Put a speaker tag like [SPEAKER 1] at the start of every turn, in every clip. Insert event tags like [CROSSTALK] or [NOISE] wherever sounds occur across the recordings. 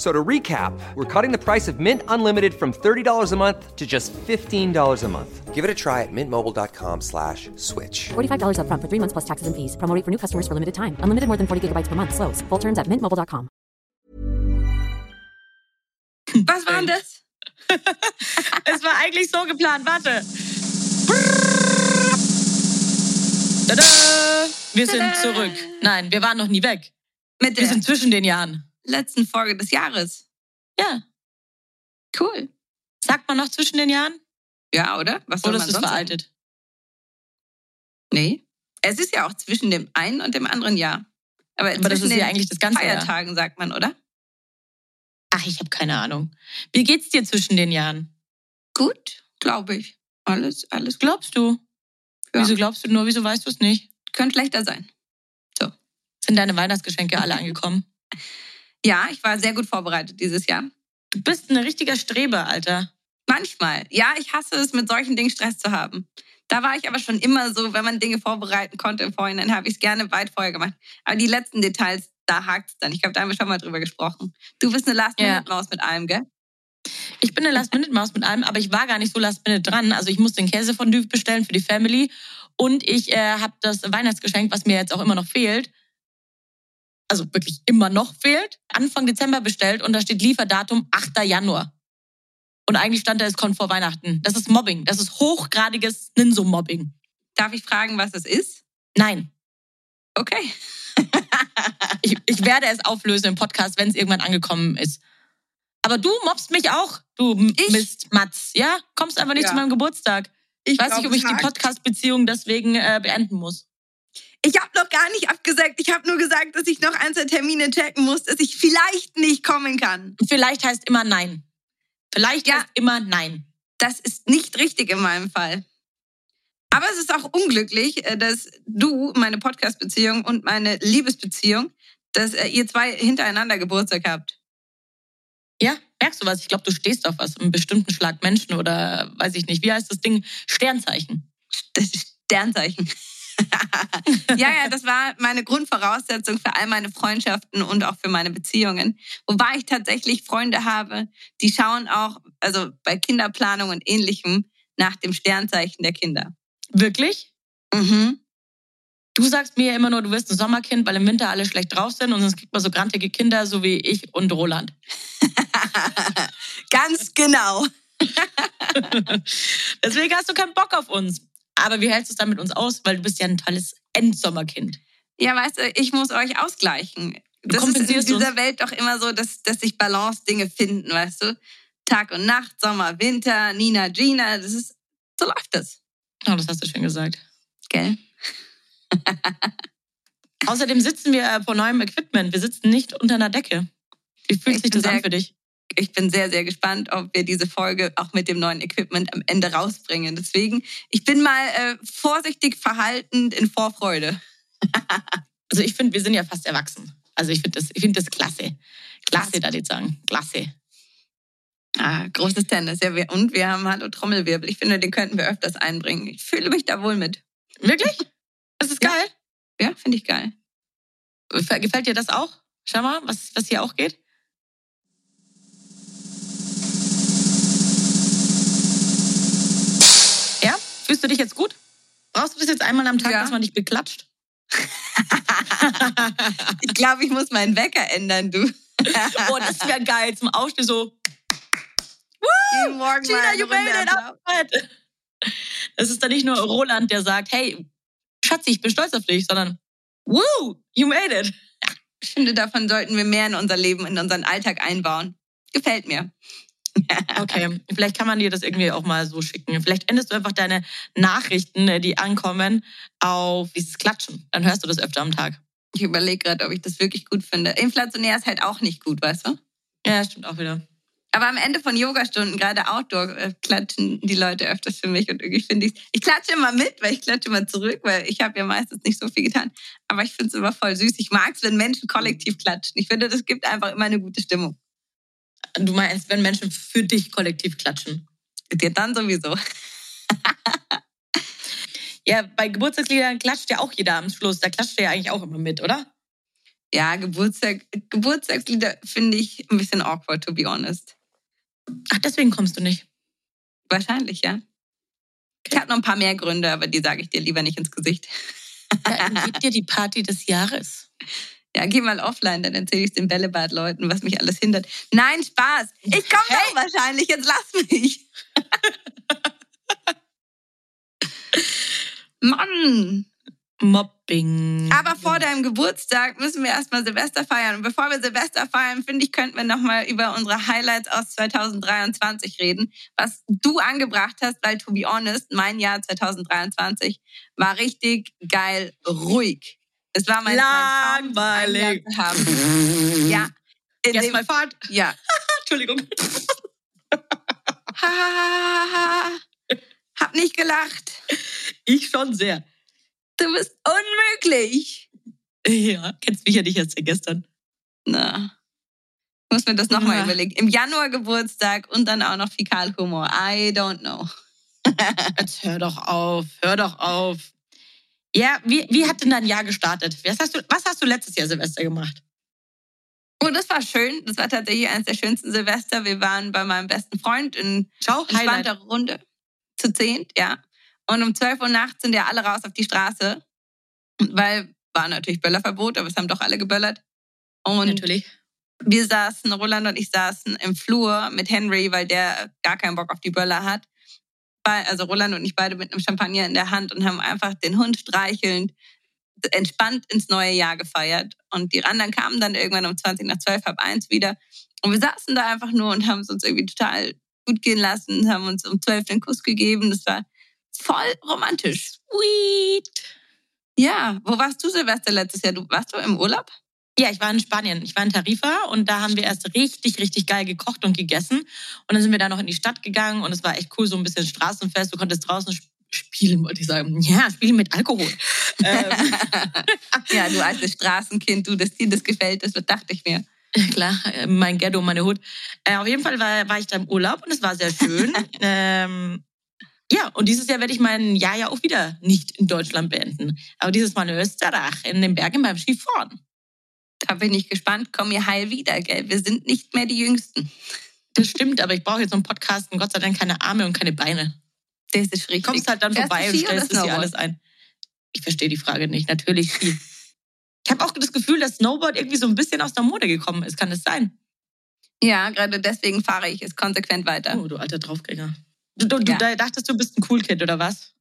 [SPEAKER 1] F- So to recap, we're cutting the price of Mint Unlimited from $30 a month to just $15 a month.
[SPEAKER 2] Give it a try at mintmobile.com slash switch.
[SPEAKER 3] $45 upfront for three months plus taxes and fees. Promo rate for new customers for limited time. Unlimited more than 40 gigabytes per month. Slows. Full terms at mintmobile.com.
[SPEAKER 4] Was war denn das?
[SPEAKER 5] Es war eigentlich so geplant. Warte. Tada! Wir sind
[SPEAKER 4] Tada!
[SPEAKER 5] zurück. Nein, wir waren noch nie weg.
[SPEAKER 4] Mit
[SPEAKER 5] Wir
[SPEAKER 4] der
[SPEAKER 5] sind zwischen den Jahren.
[SPEAKER 4] Letzten Folge des Jahres.
[SPEAKER 5] Ja.
[SPEAKER 4] Cool.
[SPEAKER 5] Sagt man noch zwischen den Jahren?
[SPEAKER 4] Ja, oder? Was soll
[SPEAKER 5] Oder
[SPEAKER 4] man
[SPEAKER 5] ist es
[SPEAKER 4] sonst
[SPEAKER 5] veraltet?
[SPEAKER 4] sagen? Nee. Es ist ja auch zwischen dem einen und dem anderen Jahr. Aber,
[SPEAKER 5] Aber das ist ja eigentlich das ganze Jahr.
[SPEAKER 4] Feiertagen, sagt man, oder?
[SPEAKER 5] Ach, ich habe keine Ahnung. Wie geht's dir zwischen den Jahren?
[SPEAKER 4] Gut, glaube ich. Alles, alles gut.
[SPEAKER 5] Glaubst du?
[SPEAKER 4] Ja.
[SPEAKER 5] Wieso glaubst du nur? Wieso weißt du es nicht?
[SPEAKER 4] Könnte schlechter sein.
[SPEAKER 5] Sind deine Weihnachtsgeschenke alle angekommen? [LAUGHS]
[SPEAKER 4] Ja, ich war sehr gut vorbereitet dieses Jahr.
[SPEAKER 5] Du bist ein richtiger Streber, Alter.
[SPEAKER 4] Manchmal. Ja, ich hasse es, mit solchen Dingen Stress zu haben. Da war ich aber schon immer so, wenn man Dinge vorbereiten konnte im Vorhinein, habe ich es gerne weit vorher gemacht. Aber die letzten Details, da hakt es dann. Ich glaube, da haben wir schon mal drüber gesprochen. Du bist eine Last-Minute-Maus mit allem, gell?
[SPEAKER 5] Ich bin eine Last-Minute-Maus mit allem, aber ich war gar nicht so Last-Minute dran. Also ich musste den Käsefondue bestellen für die Family und ich äh, habe das Weihnachtsgeschenk, was mir jetzt auch immer noch fehlt, also wirklich immer noch fehlt, Anfang Dezember bestellt und da steht Lieferdatum 8. Januar. Und eigentlich stand da, es kommt vor Weihnachten. Das ist Mobbing. Das ist hochgradiges Ninso-Mobbing.
[SPEAKER 4] Darf ich fragen, was es ist?
[SPEAKER 5] Nein.
[SPEAKER 4] Okay. [LAUGHS]
[SPEAKER 5] Ich, ich werde es auflösen im Podcast, wenn es irgendwann angekommen ist. Aber du mobst mich auch, du
[SPEAKER 4] Ich?
[SPEAKER 5] Mist, Matz. Ja? Kommst einfach nicht
[SPEAKER 4] Ja.
[SPEAKER 5] zu meinem Geburtstag. Ich weiß
[SPEAKER 4] glaub,
[SPEAKER 5] nicht, ob ich die. Podcast-Beziehung deswegen äh, beenden muss.
[SPEAKER 4] Ich habe noch gar nicht abgesagt. Ich habe nur gesagt, dass ich noch ein, zwei Termine checken muss, dass ich vielleicht nicht kommen kann.
[SPEAKER 5] Vielleicht heißt immer Nein. Vielleicht
[SPEAKER 4] Ja.
[SPEAKER 5] heißt immer Nein.
[SPEAKER 4] Das ist nicht richtig in meinem Fall. Aber es ist auch unglücklich, äh, dass du, meine Podcast-Beziehung und meine Liebesbeziehung, dass äh, ihr zwei hintereinander Geburtstag habt.
[SPEAKER 5] Ja, merkst du was? Ich glaube, du stehst auf was, einen bestimmten Schlag Menschen oder weiß ich nicht. Wie heißt das Ding? Sternzeichen.
[SPEAKER 4] Das ist Sternzeichen. [LAUGHS] ja, ja, das war meine Grundvoraussetzung für all meine Freundschaften und auch für meine Beziehungen. Wobei ich tatsächlich Freunde habe, die schauen auch, also bei Kinderplanung und ähnlichem, nach dem Sternzeichen der Kinder.
[SPEAKER 5] Wirklich?
[SPEAKER 4] Mhm.
[SPEAKER 5] Du sagst mir ja immer nur, du wirst ein Sommerkind, weil im Winter alle schlecht drauf sind und sonst kriegt man so grantige Kinder, so wie ich und Roland. [LAUGHS]
[SPEAKER 4] Ganz genau. [LAUGHS]
[SPEAKER 5] Deswegen hast du keinen Bock auf uns. Aber wie hältst du es dann mit uns aus? Weil du bist ja ein tolles Endsommerkind.
[SPEAKER 4] Ja, weißt du, ich muss euch ausgleichen. Das ist in dieser. Welt doch immer so, dass, dass sich Balance-Dinge finden, weißt du? Tag und Nacht, Sommer, Winter, Nina, Gina, das ist, so läuft das,
[SPEAKER 5] Oh, das hast du schön gesagt.
[SPEAKER 4] gell? [LAUGHS]
[SPEAKER 5] Außerdem sitzen wir äh, vor neuem Equipment. Wir sitzen nicht unter einer Decke. Wie fühlt
[SPEAKER 4] Ich
[SPEAKER 5] sich das an für dich?
[SPEAKER 4] Ich bin sehr, sehr gespannt, ob wir diese Folge auch mit dem neuen Equipment am Ende rausbringen. Deswegen, ich bin mal äh, vorsichtig verhaltend in Vorfreude. [LAUGHS]
[SPEAKER 5] Also ich finde, wir sind ja fast erwachsen. Also ich finde das, ich finde das klasse. Klasse, da ich sagen. Klasse.
[SPEAKER 4] Ah, großes Tennis. Ja, wir, und wir haben Hallo Trommelwirbel. Ich finde, den könnten wir öfters einbringen. Ich fühle mich da wohl mit.
[SPEAKER 5] Wirklich? Das ist
[SPEAKER 4] Ja.
[SPEAKER 5] geil.
[SPEAKER 4] Ja, finde ich geil.
[SPEAKER 5] Gefällt dir das auch? Schau mal, was, was hier auch geht. Fühlst du dich jetzt gut? Brauchst du das jetzt einmal am Tag,
[SPEAKER 4] Ja.
[SPEAKER 5] dass man dich beklatscht? [LAUGHS]
[SPEAKER 4] Ich glaube, ich muss meinen Wecker ändern, du. [LAUGHS]
[SPEAKER 5] Oh, das wäre geil. Zum Aufstehen so,
[SPEAKER 4] Jeden Morgen
[SPEAKER 5] Gina, you made it up. Das ist dann nicht nur Roland, der sagt, hey, Schatzi, ich bin stolz auf dich, sondern, woo, you made it.
[SPEAKER 4] Ich finde, davon sollten wir mehr in unser Leben, in unseren Alltag einbauen. Gefällt mir. [LAUGHS]
[SPEAKER 5] Okay, vielleicht kann man dir das irgendwie auch mal so schicken. Vielleicht endest du einfach deine Nachrichten, äh, die ankommen, auf dieses Klatschen. Dann hörst du das öfter am Tag.
[SPEAKER 4] Ich überlege gerade, ob ich das wirklich gut finde. Inflationär ist halt auch nicht gut, weißt du?
[SPEAKER 5] Ja, stimmt auch wieder.
[SPEAKER 4] Aber am Ende von Yogastunden, gerade Outdoor, äh, klatschen die Leute öfters für mich und irgendwie finde ich ich klatsche immer mit, weil ich klatsche immer zurück, weil ich habe ja meistens nicht so viel getan. Aber ich finde es immer voll süß. Ich mag es, wenn Menschen kollektiv klatschen. Ich finde, das gibt einfach immer eine gute Stimmung.
[SPEAKER 5] Du meinst, wenn Menschen für dich kollektiv klatschen?
[SPEAKER 4] Ja, dann sowieso. [LAUGHS]
[SPEAKER 5] Ja, bei Geburtstagsliedern klatscht ja auch jeder am Schluss. Da klatscht ja eigentlich auch immer mit, oder?
[SPEAKER 4] Ja, Geburtstag, Geburtstagslieder finde ich ein bisschen awkward, to be honest.
[SPEAKER 5] Ach, deswegen kommst du nicht.
[SPEAKER 4] Wahrscheinlich, ja. Ich habe noch ein paar mehr Gründe, aber die sage ich dir lieber nicht ins Gesicht.
[SPEAKER 5] Ja, dann [LAUGHS] gib dir die Party des Jahres.
[SPEAKER 4] Ja, geh mal offline, dann erzähle ich den Bällebad-Leuten, was mich alles hindert. Nein, Spaß. Ich komme
[SPEAKER 5] Hey.
[SPEAKER 4] doch wahrscheinlich, jetzt lass mich. [LAUGHS] Mann.
[SPEAKER 5] Mobbing.
[SPEAKER 4] Aber vor deinem Geburtstag müssen wir erstmal Silvester feiern. Und bevor wir Silvester feiern, finde ich, könnten wir nochmal über unsere Highlights aus 2023 reden, was du angebracht hast, weil, to be honest, mein Jahr 2023 war richtig geil ruhig. Es war mein, mein
[SPEAKER 5] Langweilig.
[SPEAKER 4] zu haben. Ja. In
[SPEAKER 5] Jetzt mal Fahrt. [LAUGHS]
[SPEAKER 4] ja. [LAUGHS]
[SPEAKER 5] Entschuldigung.
[SPEAKER 4] Ha, ha, ha, ha, ha. Hab nicht gelacht.
[SPEAKER 5] Ich schon sehr.
[SPEAKER 4] Du bist unmöglich.
[SPEAKER 5] Ja, kennst mich ja nicht erst seit gestern.
[SPEAKER 4] Na. Ich muss mir das nochmal
[SPEAKER 5] Ja.
[SPEAKER 4] überlegen. Im Januar Geburtstag und dann auch noch Fäkalhumor. I don't know. [LAUGHS]
[SPEAKER 5] Jetzt hör doch auf, hör doch auf. Ja, wie, wie hat denn dein Jahr gestartet? Was hast, du, was hast du letztes Jahr Silvester gemacht?
[SPEAKER 4] Und das war schön. Das war tatsächlich eines der schönsten Silvester. Wir waren bei meinem besten Freund in
[SPEAKER 5] Schau,
[SPEAKER 4] entspannter Runde. Zu zehnt, ja. Und um 12 Uhr nachts sind ja alle raus auf die Straße. Weil war natürlich Böllerverbot, aber es haben doch alle geböllert. Und
[SPEAKER 5] Natürlich.
[SPEAKER 4] wir saßen, Roland und ich saßen im Flur mit Henry, weil der gar keinen Bock auf die Böller hat. Also Roland und ich beide mit einem Champagner in der Hand und haben einfach den Hund streichelnd entspannt ins neue Jahr gefeiert. Und die anderen kamen dann irgendwann um 20 nach 12, halb eins wieder. Und wir saßen da einfach nur und haben es uns irgendwie total gut gehen lassen, haben uns um 12 den Kuss gegeben. Das war voll romantisch.
[SPEAKER 5] Sweet.
[SPEAKER 4] Ja, wo warst du Silvester letztes Jahr? Du warst du im Urlaub?
[SPEAKER 5] Ja, ich war in Spanien. Ich war in Tarifa und da haben wir erst richtig, richtig geil gekocht und gegessen. Und dann sind wir da noch in die Stadt gegangen und es war echt cool, so ein bisschen Straßenfest. Du konntest draußen sp- spielen, wollte ich sagen. Ja, spielen mit Alkohol. [LAUGHS] ähm, [LAUGHS]
[SPEAKER 4] Ja, du altes Straßenkind, du, dass dir das gefällt, das dachte ich mir.
[SPEAKER 5] klar, äh, mein Ghetto, meine Hut. Äh, auf jeden Fall war, war ich da im Urlaub und es war sehr schön. [LAUGHS] ähm, ja, und dieses Jahr werde ich mein Jahr ja auch wieder nicht in Deutschland beenden. Aber dieses Mal in Österreich, in den Bergen beim Skifahren.
[SPEAKER 4] Da bin ich gespannt. Komm ihr heil wieder, gell? Wir sind nicht mehr die Jüngsten.
[SPEAKER 5] Das stimmt, aber ich brauche jetzt so einen Podcast und Gott sei Dank keine Arme und keine Beine.
[SPEAKER 4] Das ist richtig.
[SPEAKER 5] kommst halt dann
[SPEAKER 4] Fährst
[SPEAKER 5] vorbei
[SPEAKER 4] du
[SPEAKER 5] und stellst dir
[SPEAKER 4] Snowboard?
[SPEAKER 5] alles ein. Ich verstehe die Frage nicht. Natürlich Ski. [LAUGHS] Ich habe auch das Gefühl, dass Snowboard irgendwie so ein bisschen aus der Mode gekommen ist. Kann das sein?
[SPEAKER 4] Ja, gerade deswegen fahre ich es konsequent weiter.
[SPEAKER 5] Oh, du alter Draufgänger. Du, du, du
[SPEAKER 4] Ja.
[SPEAKER 5] dachtest, du bist ein Cool Kid oder was?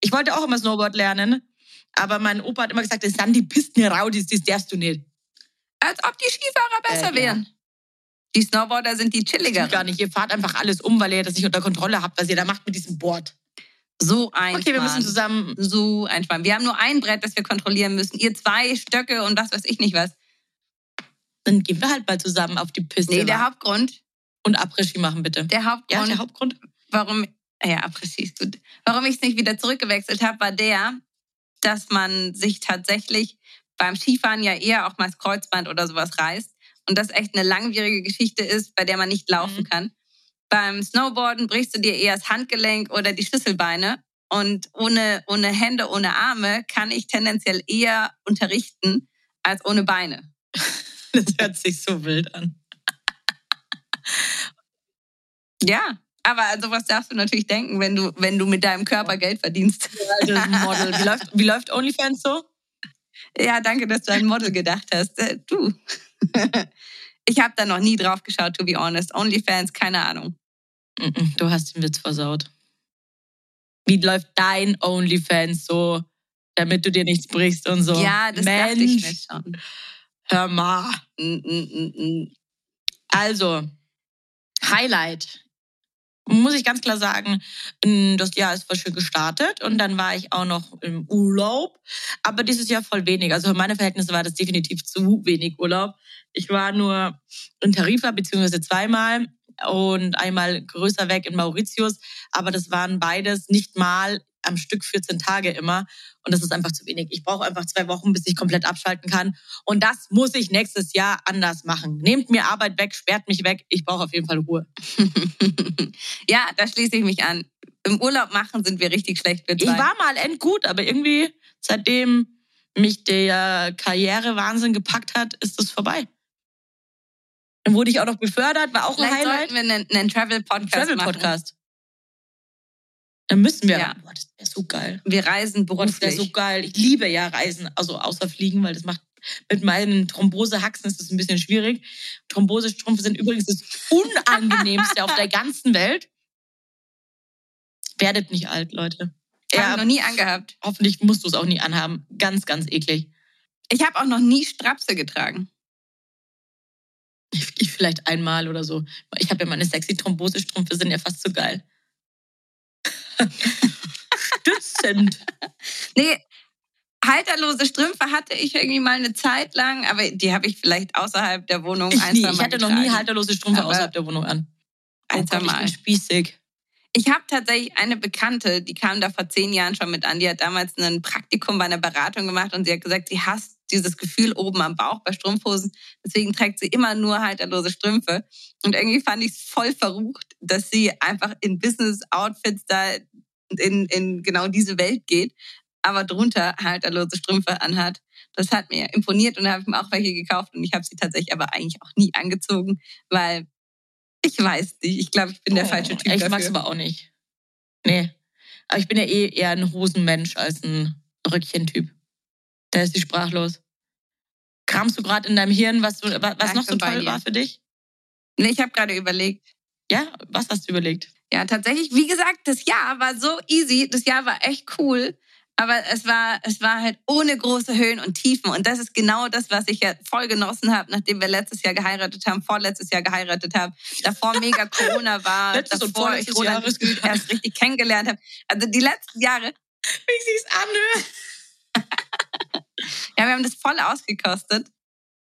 [SPEAKER 5] Ich wollte auch immer Snowboard lernen, aber mein Opa hat immer gesagt, das sind die Pisten-Raudis, das darfst du nicht.
[SPEAKER 4] Als ob die Skifahrer besser
[SPEAKER 5] Äh, ja.
[SPEAKER 4] wären. Die Snowboarder sind die chilliger.
[SPEAKER 5] Gar nicht. Ihr fahrt einfach alles um, weil ihr das nicht unter Kontrolle habt, was ihr da macht mit diesem Board.
[SPEAKER 4] So ein
[SPEAKER 5] Okay, wir müssen zusammen.
[SPEAKER 4] So ein. Wir haben nur ein Brett, das wir kontrollieren müssen. Ihr zwei Stöcke und was weiß ich nicht was.
[SPEAKER 5] Dann gehen wir halt mal zusammen auf die Piste.
[SPEAKER 4] Nee, der
[SPEAKER 5] wa?
[SPEAKER 4] Hauptgrund,
[SPEAKER 5] und Après-Ski machen, bitte.
[SPEAKER 4] der
[SPEAKER 5] ja,
[SPEAKER 4] Hauptgrund,
[SPEAKER 5] der Hauptgrund.
[SPEAKER 4] warum, ja, präzis, gut. Warum ich es nicht wieder zurückgewechselt habe, war der, dass man sich tatsächlich beim Skifahren ja eher auch mal das Kreuzband oder sowas reißt. Und das echt eine langwierige Geschichte ist, bei der man nicht laufen
[SPEAKER 5] Mhm.
[SPEAKER 4] kann. Beim Snowboarden brichst du dir eher das Handgelenk oder die Schlüsselbeine. Und ohne, ohne Hände, ohne Arme kann ich tendenziell eher unterrichten als ohne Beine. [LAUGHS]
[SPEAKER 5] Das hört sich so wild an. [LAUGHS]
[SPEAKER 4] Ja, aber an sowas darfst du natürlich denken, wenn du, wenn du mit deinem Körper Geld verdienst.
[SPEAKER 5] Das Model. Wie läuft, wie läuft OnlyFans so?
[SPEAKER 4] Ja, danke, dass du an ein Model gedacht hast. Äh, du. [LAUGHS] Ich habe da noch nie drauf geschaut, to be honest. Onlyfans, keine Ahnung.
[SPEAKER 5] Du hast den Witz versaut. Wie läuft dein OnlyFans so, damit du dir nichts brichst und so?
[SPEAKER 4] Ja, das
[SPEAKER 5] Mensch,
[SPEAKER 4] dachte ich mir schon.
[SPEAKER 5] hör mal.
[SPEAKER 4] Mm, mm, mm.
[SPEAKER 5] Also, Highlight. Muss ich ganz klar sagen, m, das Jahr ist voll schön gestartet und dann war ich auch noch im Urlaub. Aber dieses Jahr voll wenig. Also für meine Verhältnisse war das definitiv zu wenig Urlaub. Ich war nur in Tarifa beziehungsweise zweimal und einmal größer weg in Mauritius. Aber das waren beides nicht mal am Stück 14 Tage immer. Und das ist einfach zu wenig. Ich brauche einfach zwei Wochen, bis ich komplett abschalten kann. Und das muss ich nächstes Jahr anders machen. Nehmt mir Arbeit weg, sperrt mich weg. Ich brauche auf jeden Fall Ruhe. [LAUGHS]
[SPEAKER 4] ja, da schließe ich mich an. Im Urlaub machen sind wir richtig schlecht. Wir
[SPEAKER 5] Ich war mal endgut, aber irgendwie, seitdem mich der Karrierewahnsinn gepackt hat, ist es vorbei. Dann wurde ich auch noch befördert, war auch ein
[SPEAKER 4] Vielleicht
[SPEAKER 5] Highlight.
[SPEAKER 4] sollten wir einen, einen Travel-Podcast machen.
[SPEAKER 5] Travel-Podcast. Dann müssen wir.
[SPEAKER 4] Ja.
[SPEAKER 5] Boah, das wäre so geil.
[SPEAKER 4] Wir reisen
[SPEAKER 5] Boah, das wäre
[SPEAKER 4] beruflich.
[SPEAKER 5] so geil. Ich liebe ja Reisen, also außer Fliegen, weil das macht mit meinen Thrombosehaxen ist das ein bisschen schwierig. Thrombosestrümpfe sind übrigens das unangenehmste auf der ganzen Welt. Werdet nicht alt, Leute.
[SPEAKER 4] Habe
[SPEAKER 5] Ja,
[SPEAKER 4] ich noch nie angehabt.
[SPEAKER 5] hoffentlich musst du es auch nie anhaben. Ganz, ganz eklig.
[SPEAKER 4] Ich habe auch noch nie Strapse getragen.
[SPEAKER 5] Ich, ich vielleicht einmal oder so. Ich habe ja meine sexy Thrombosestrümpfe, sind ja fast so geil. [LAUGHS] Stützend.
[SPEAKER 4] Nee, halterlose Strümpfe hatte ich irgendwie mal eine Zeit lang, aber die habe ich vielleicht außerhalb der Wohnung
[SPEAKER 5] Ich,
[SPEAKER 4] ein,
[SPEAKER 5] nie, ich hatte noch nie halterlose Strümpfe außerhalb der Wohnung an. Oh Gott, ich bin spießig.
[SPEAKER 4] Ich habe tatsächlich eine Bekannte, die kam da vor zehn Jahren schon mit an. Die hat damals ein Praktikum bei einer Beratung gemacht und sie hat gesagt, sie hasst dieses Gefühl oben am Bauch bei Strumpfhosen. Deswegen trägt sie immer nur halterlose Strümpfe. Und irgendwie fand ich es voll verrucht, dass sie einfach in Business-Outfits da in, in genau diese Welt geht, aber drunter halterlose Strümpfe anhat. Das hat mir imponiert und da habe ich mir auch welche gekauft und ich habe sie tatsächlich aber eigentlich auch nie angezogen, weil ich weiß nicht. Ich glaube, ich bin der
[SPEAKER 5] Oh,
[SPEAKER 4] falsche Typ
[SPEAKER 5] Ich
[SPEAKER 4] dafür.
[SPEAKER 5] mag's aber auch nicht. Nee. Aber ich bin ja eh eher ein Hosenmensch als ein Röckchen-Typ. Da ist sie sprachlos. Kramst du gerade in deinem Hirn, was, du, was noch so toll war für dich?
[SPEAKER 4] Nee, ich habe gerade überlegt.
[SPEAKER 5] Ja, was hast du überlegt?
[SPEAKER 4] Ja, tatsächlich, wie gesagt, das Jahr war so easy. Das Jahr war echt cool. Aber es war, es war halt ohne große Höhen und Tiefen. Und das ist genau das, was ich ja voll genossen habe, nachdem wir letztes Jahr geheiratet haben, vorletztes Jahr geheiratet haben, davor mega [LAUGHS] Corona war,
[SPEAKER 5] Letztes
[SPEAKER 4] davor ich Roland erst richtig kennengelernt habe. Also die letzten Jahre,
[SPEAKER 5] Wie sie es anhört. [LAUGHS]
[SPEAKER 4] ja, wir haben das voll ausgekostet.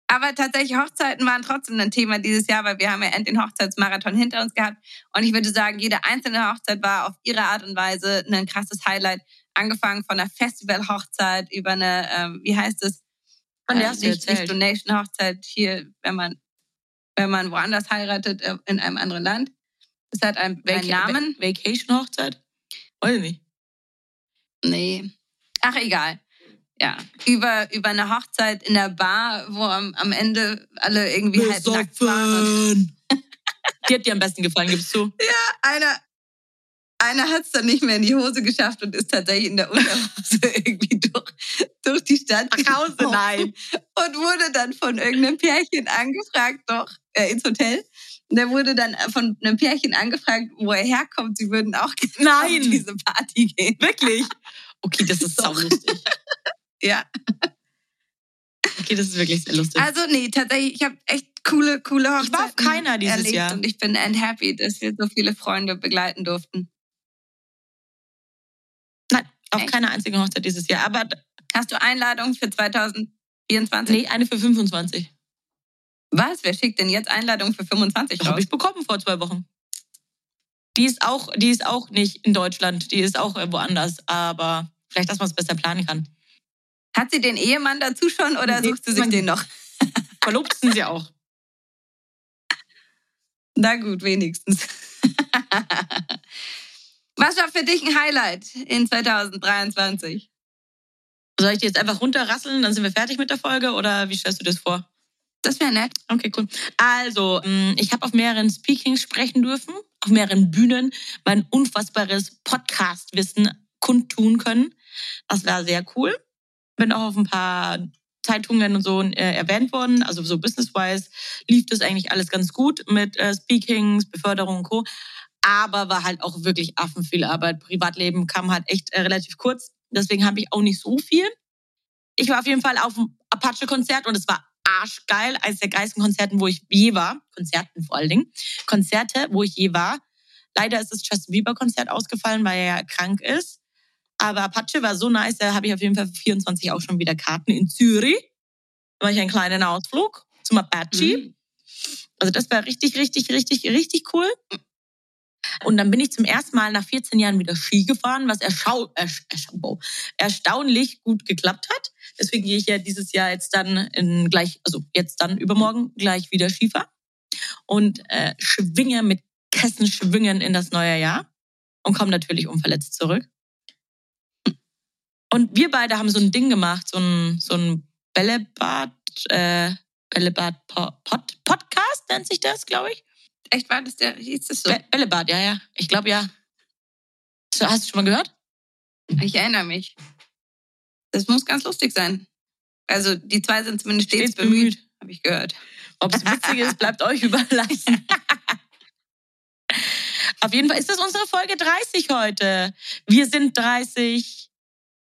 [SPEAKER 4] Aber tatsächlich, Hochzeiten waren trotzdem ein Thema dieses Jahr, weil wir haben ja endlich den Hochzeitsmarathon hinter uns gehabt. Und ich würde sagen, jede einzelne Hochzeit war auf ihre Art und Weise ein krasses Highlight. Angefangen von einer Festival-Hochzeit über eine, ähm, wie heißt es?
[SPEAKER 5] Von der
[SPEAKER 4] Äh, nicht, nicht. Donation-Hochzeit hier, wenn man, wenn man woanders heiratet, äh, in einem anderen Land. Das hat einen, einen
[SPEAKER 5] Vaca-
[SPEAKER 4] Namen.
[SPEAKER 5] Va- Vacation-Hochzeit? Weiß ich nicht.
[SPEAKER 4] Nee. Ach, egal. Ja. Über, über eine Hochzeit in der Bar, wo am, am Ende alle irgendwie halb nackt waren. [LAUGHS]
[SPEAKER 5] Die hat dir am besten gefallen, gibst du?
[SPEAKER 4] einer, einer hat es dann nicht mehr in die Hose geschafft und ist tatsächlich in der Unterhose [LAUGHS] irgendwie durch, durch die Stadt
[SPEAKER 5] Nach Hause, nein.
[SPEAKER 4] Und wurde dann von irgendeinem Pärchen angefragt, doch, äh, ins Hotel. Und der wurde dann von einem Pärchen angefragt, wo er herkommt. Sie würden auch gerne
[SPEAKER 5] Nein.
[SPEAKER 4] auf diese Party gehen.
[SPEAKER 5] Wirklich? Okay, das ist [LAUGHS]
[SPEAKER 4] Doch.
[SPEAKER 5] saulustig.
[SPEAKER 4] Ja.
[SPEAKER 5] Okay, das ist wirklich sehr lustig.
[SPEAKER 4] Also nee, tatsächlich, ich habe echt coole, coole Hochzeiten
[SPEAKER 5] Ich war auf keiner dieses
[SPEAKER 4] erlebt
[SPEAKER 5] Jahr.
[SPEAKER 4] und ich bin end happy, dass wir so viele Freunde begleiten durften.
[SPEAKER 5] Nein, auf
[SPEAKER 4] Echt?
[SPEAKER 5] keiner einzigen Hochzeit dieses Jahr. Aber
[SPEAKER 4] Hast du Einladungen für 2024?
[SPEAKER 5] nee, eine für 25.
[SPEAKER 4] Was? Wer schickt denn jetzt Einladungen für 25
[SPEAKER 5] Habe
[SPEAKER 4] raus?
[SPEAKER 5] ich bekommen vor zwei Wochen. Die ist auch, die ist auch nicht in Deutschland, die ist auch woanders. Aber vielleicht, dass man es besser planen kann.
[SPEAKER 4] Hat sie den Ehemann dazu schon oder
[SPEAKER 5] Nee,
[SPEAKER 4] sucht sie sich den noch? [LAUGHS]
[SPEAKER 5] Verlobt sind sie auch.
[SPEAKER 4] Na gut, wenigstens. Was war für dich ein Highlight in 2023?
[SPEAKER 5] Soll ich die jetzt einfach runterrasseln, dann sind wir fertig mit der Folge oder wie stellst du das vor?
[SPEAKER 4] Das wäre nett.
[SPEAKER 5] Okay, cool. Also, mh, ich habe auf mehreren Speakings sprechen dürfen, auf mehreren Bühnen mein unfassbares Podcast-Wissen kundtun können. Das war sehr cool. Bin auch auf ein paar Zeitungen und so äh, erwähnt worden. Also so business-wise lief das eigentlich alles ganz gut mit äh, Speakings, Beförderung und Co. Aber war halt auch wirklich affenviel Arbeit. Privatleben kam halt echt äh, relativ kurz. Deswegen habe ich auch nicht so viel. Ich war auf jeden Fall auf dem Apache-Konzert und es war arschgeil. Eines der geilsten Konzerten, wo ich je war. Konzerten vor allen Dingen. Konzerte, wo ich je war. Leider ist das Justin Bieber-Konzert ausgefallen, weil er ja krank ist. Aber Apache war so nice, da habe ich auf jeden Fall für 24 auch schon wieder Karten in Zürich. Da war ich einen kleinen Ausflug zum Apache.
[SPEAKER 4] Mhm.
[SPEAKER 5] Also das war richtig, richtig, richtig, richtig cool. Und dann bin ich zum ersten Mal nach 14 Jahren wieder Ski gefahren, was erschau ersch erschau erstaunlich gut geklappt hat. Deswegen gehe ich ja dieses Jahr jetzt dann in gleich, also jetzt dann übermorgen gleich wieder Skifahren und äh, schwinge mit Kessenschwingen in das neue Jahr und komme natürlich unverletzt zurück. Und wir beide haben so ein Ding gemacht, so ein, so ein Bällebad, äh, Bällebad Pod, Podcast nennt sich das, glaube ich.
[SPEAKER 4] Echt war das der, hieß das so?
[SPEAKER 5] Bä- Bällebad, ja, ja. Ich glaube ja. Hast du schon mal gehört?
[SPEAKER 4] Ich erinnere mich. Das muss ganz lustig sein. Also die zwei sind zumindest stets,
[SPEAKER 5] Stets
[SPEAKER 4] bemüht,
[SPEAKER 5] bemüht.
[SPEAKER 4] habe ich gehört.
[SPEAKER 5] Ob es witzig ist, bleibt euch überlassen. [LAUGHS] Auf jeden Fall ist das unsere Folge 30 heute. Wir sind 30.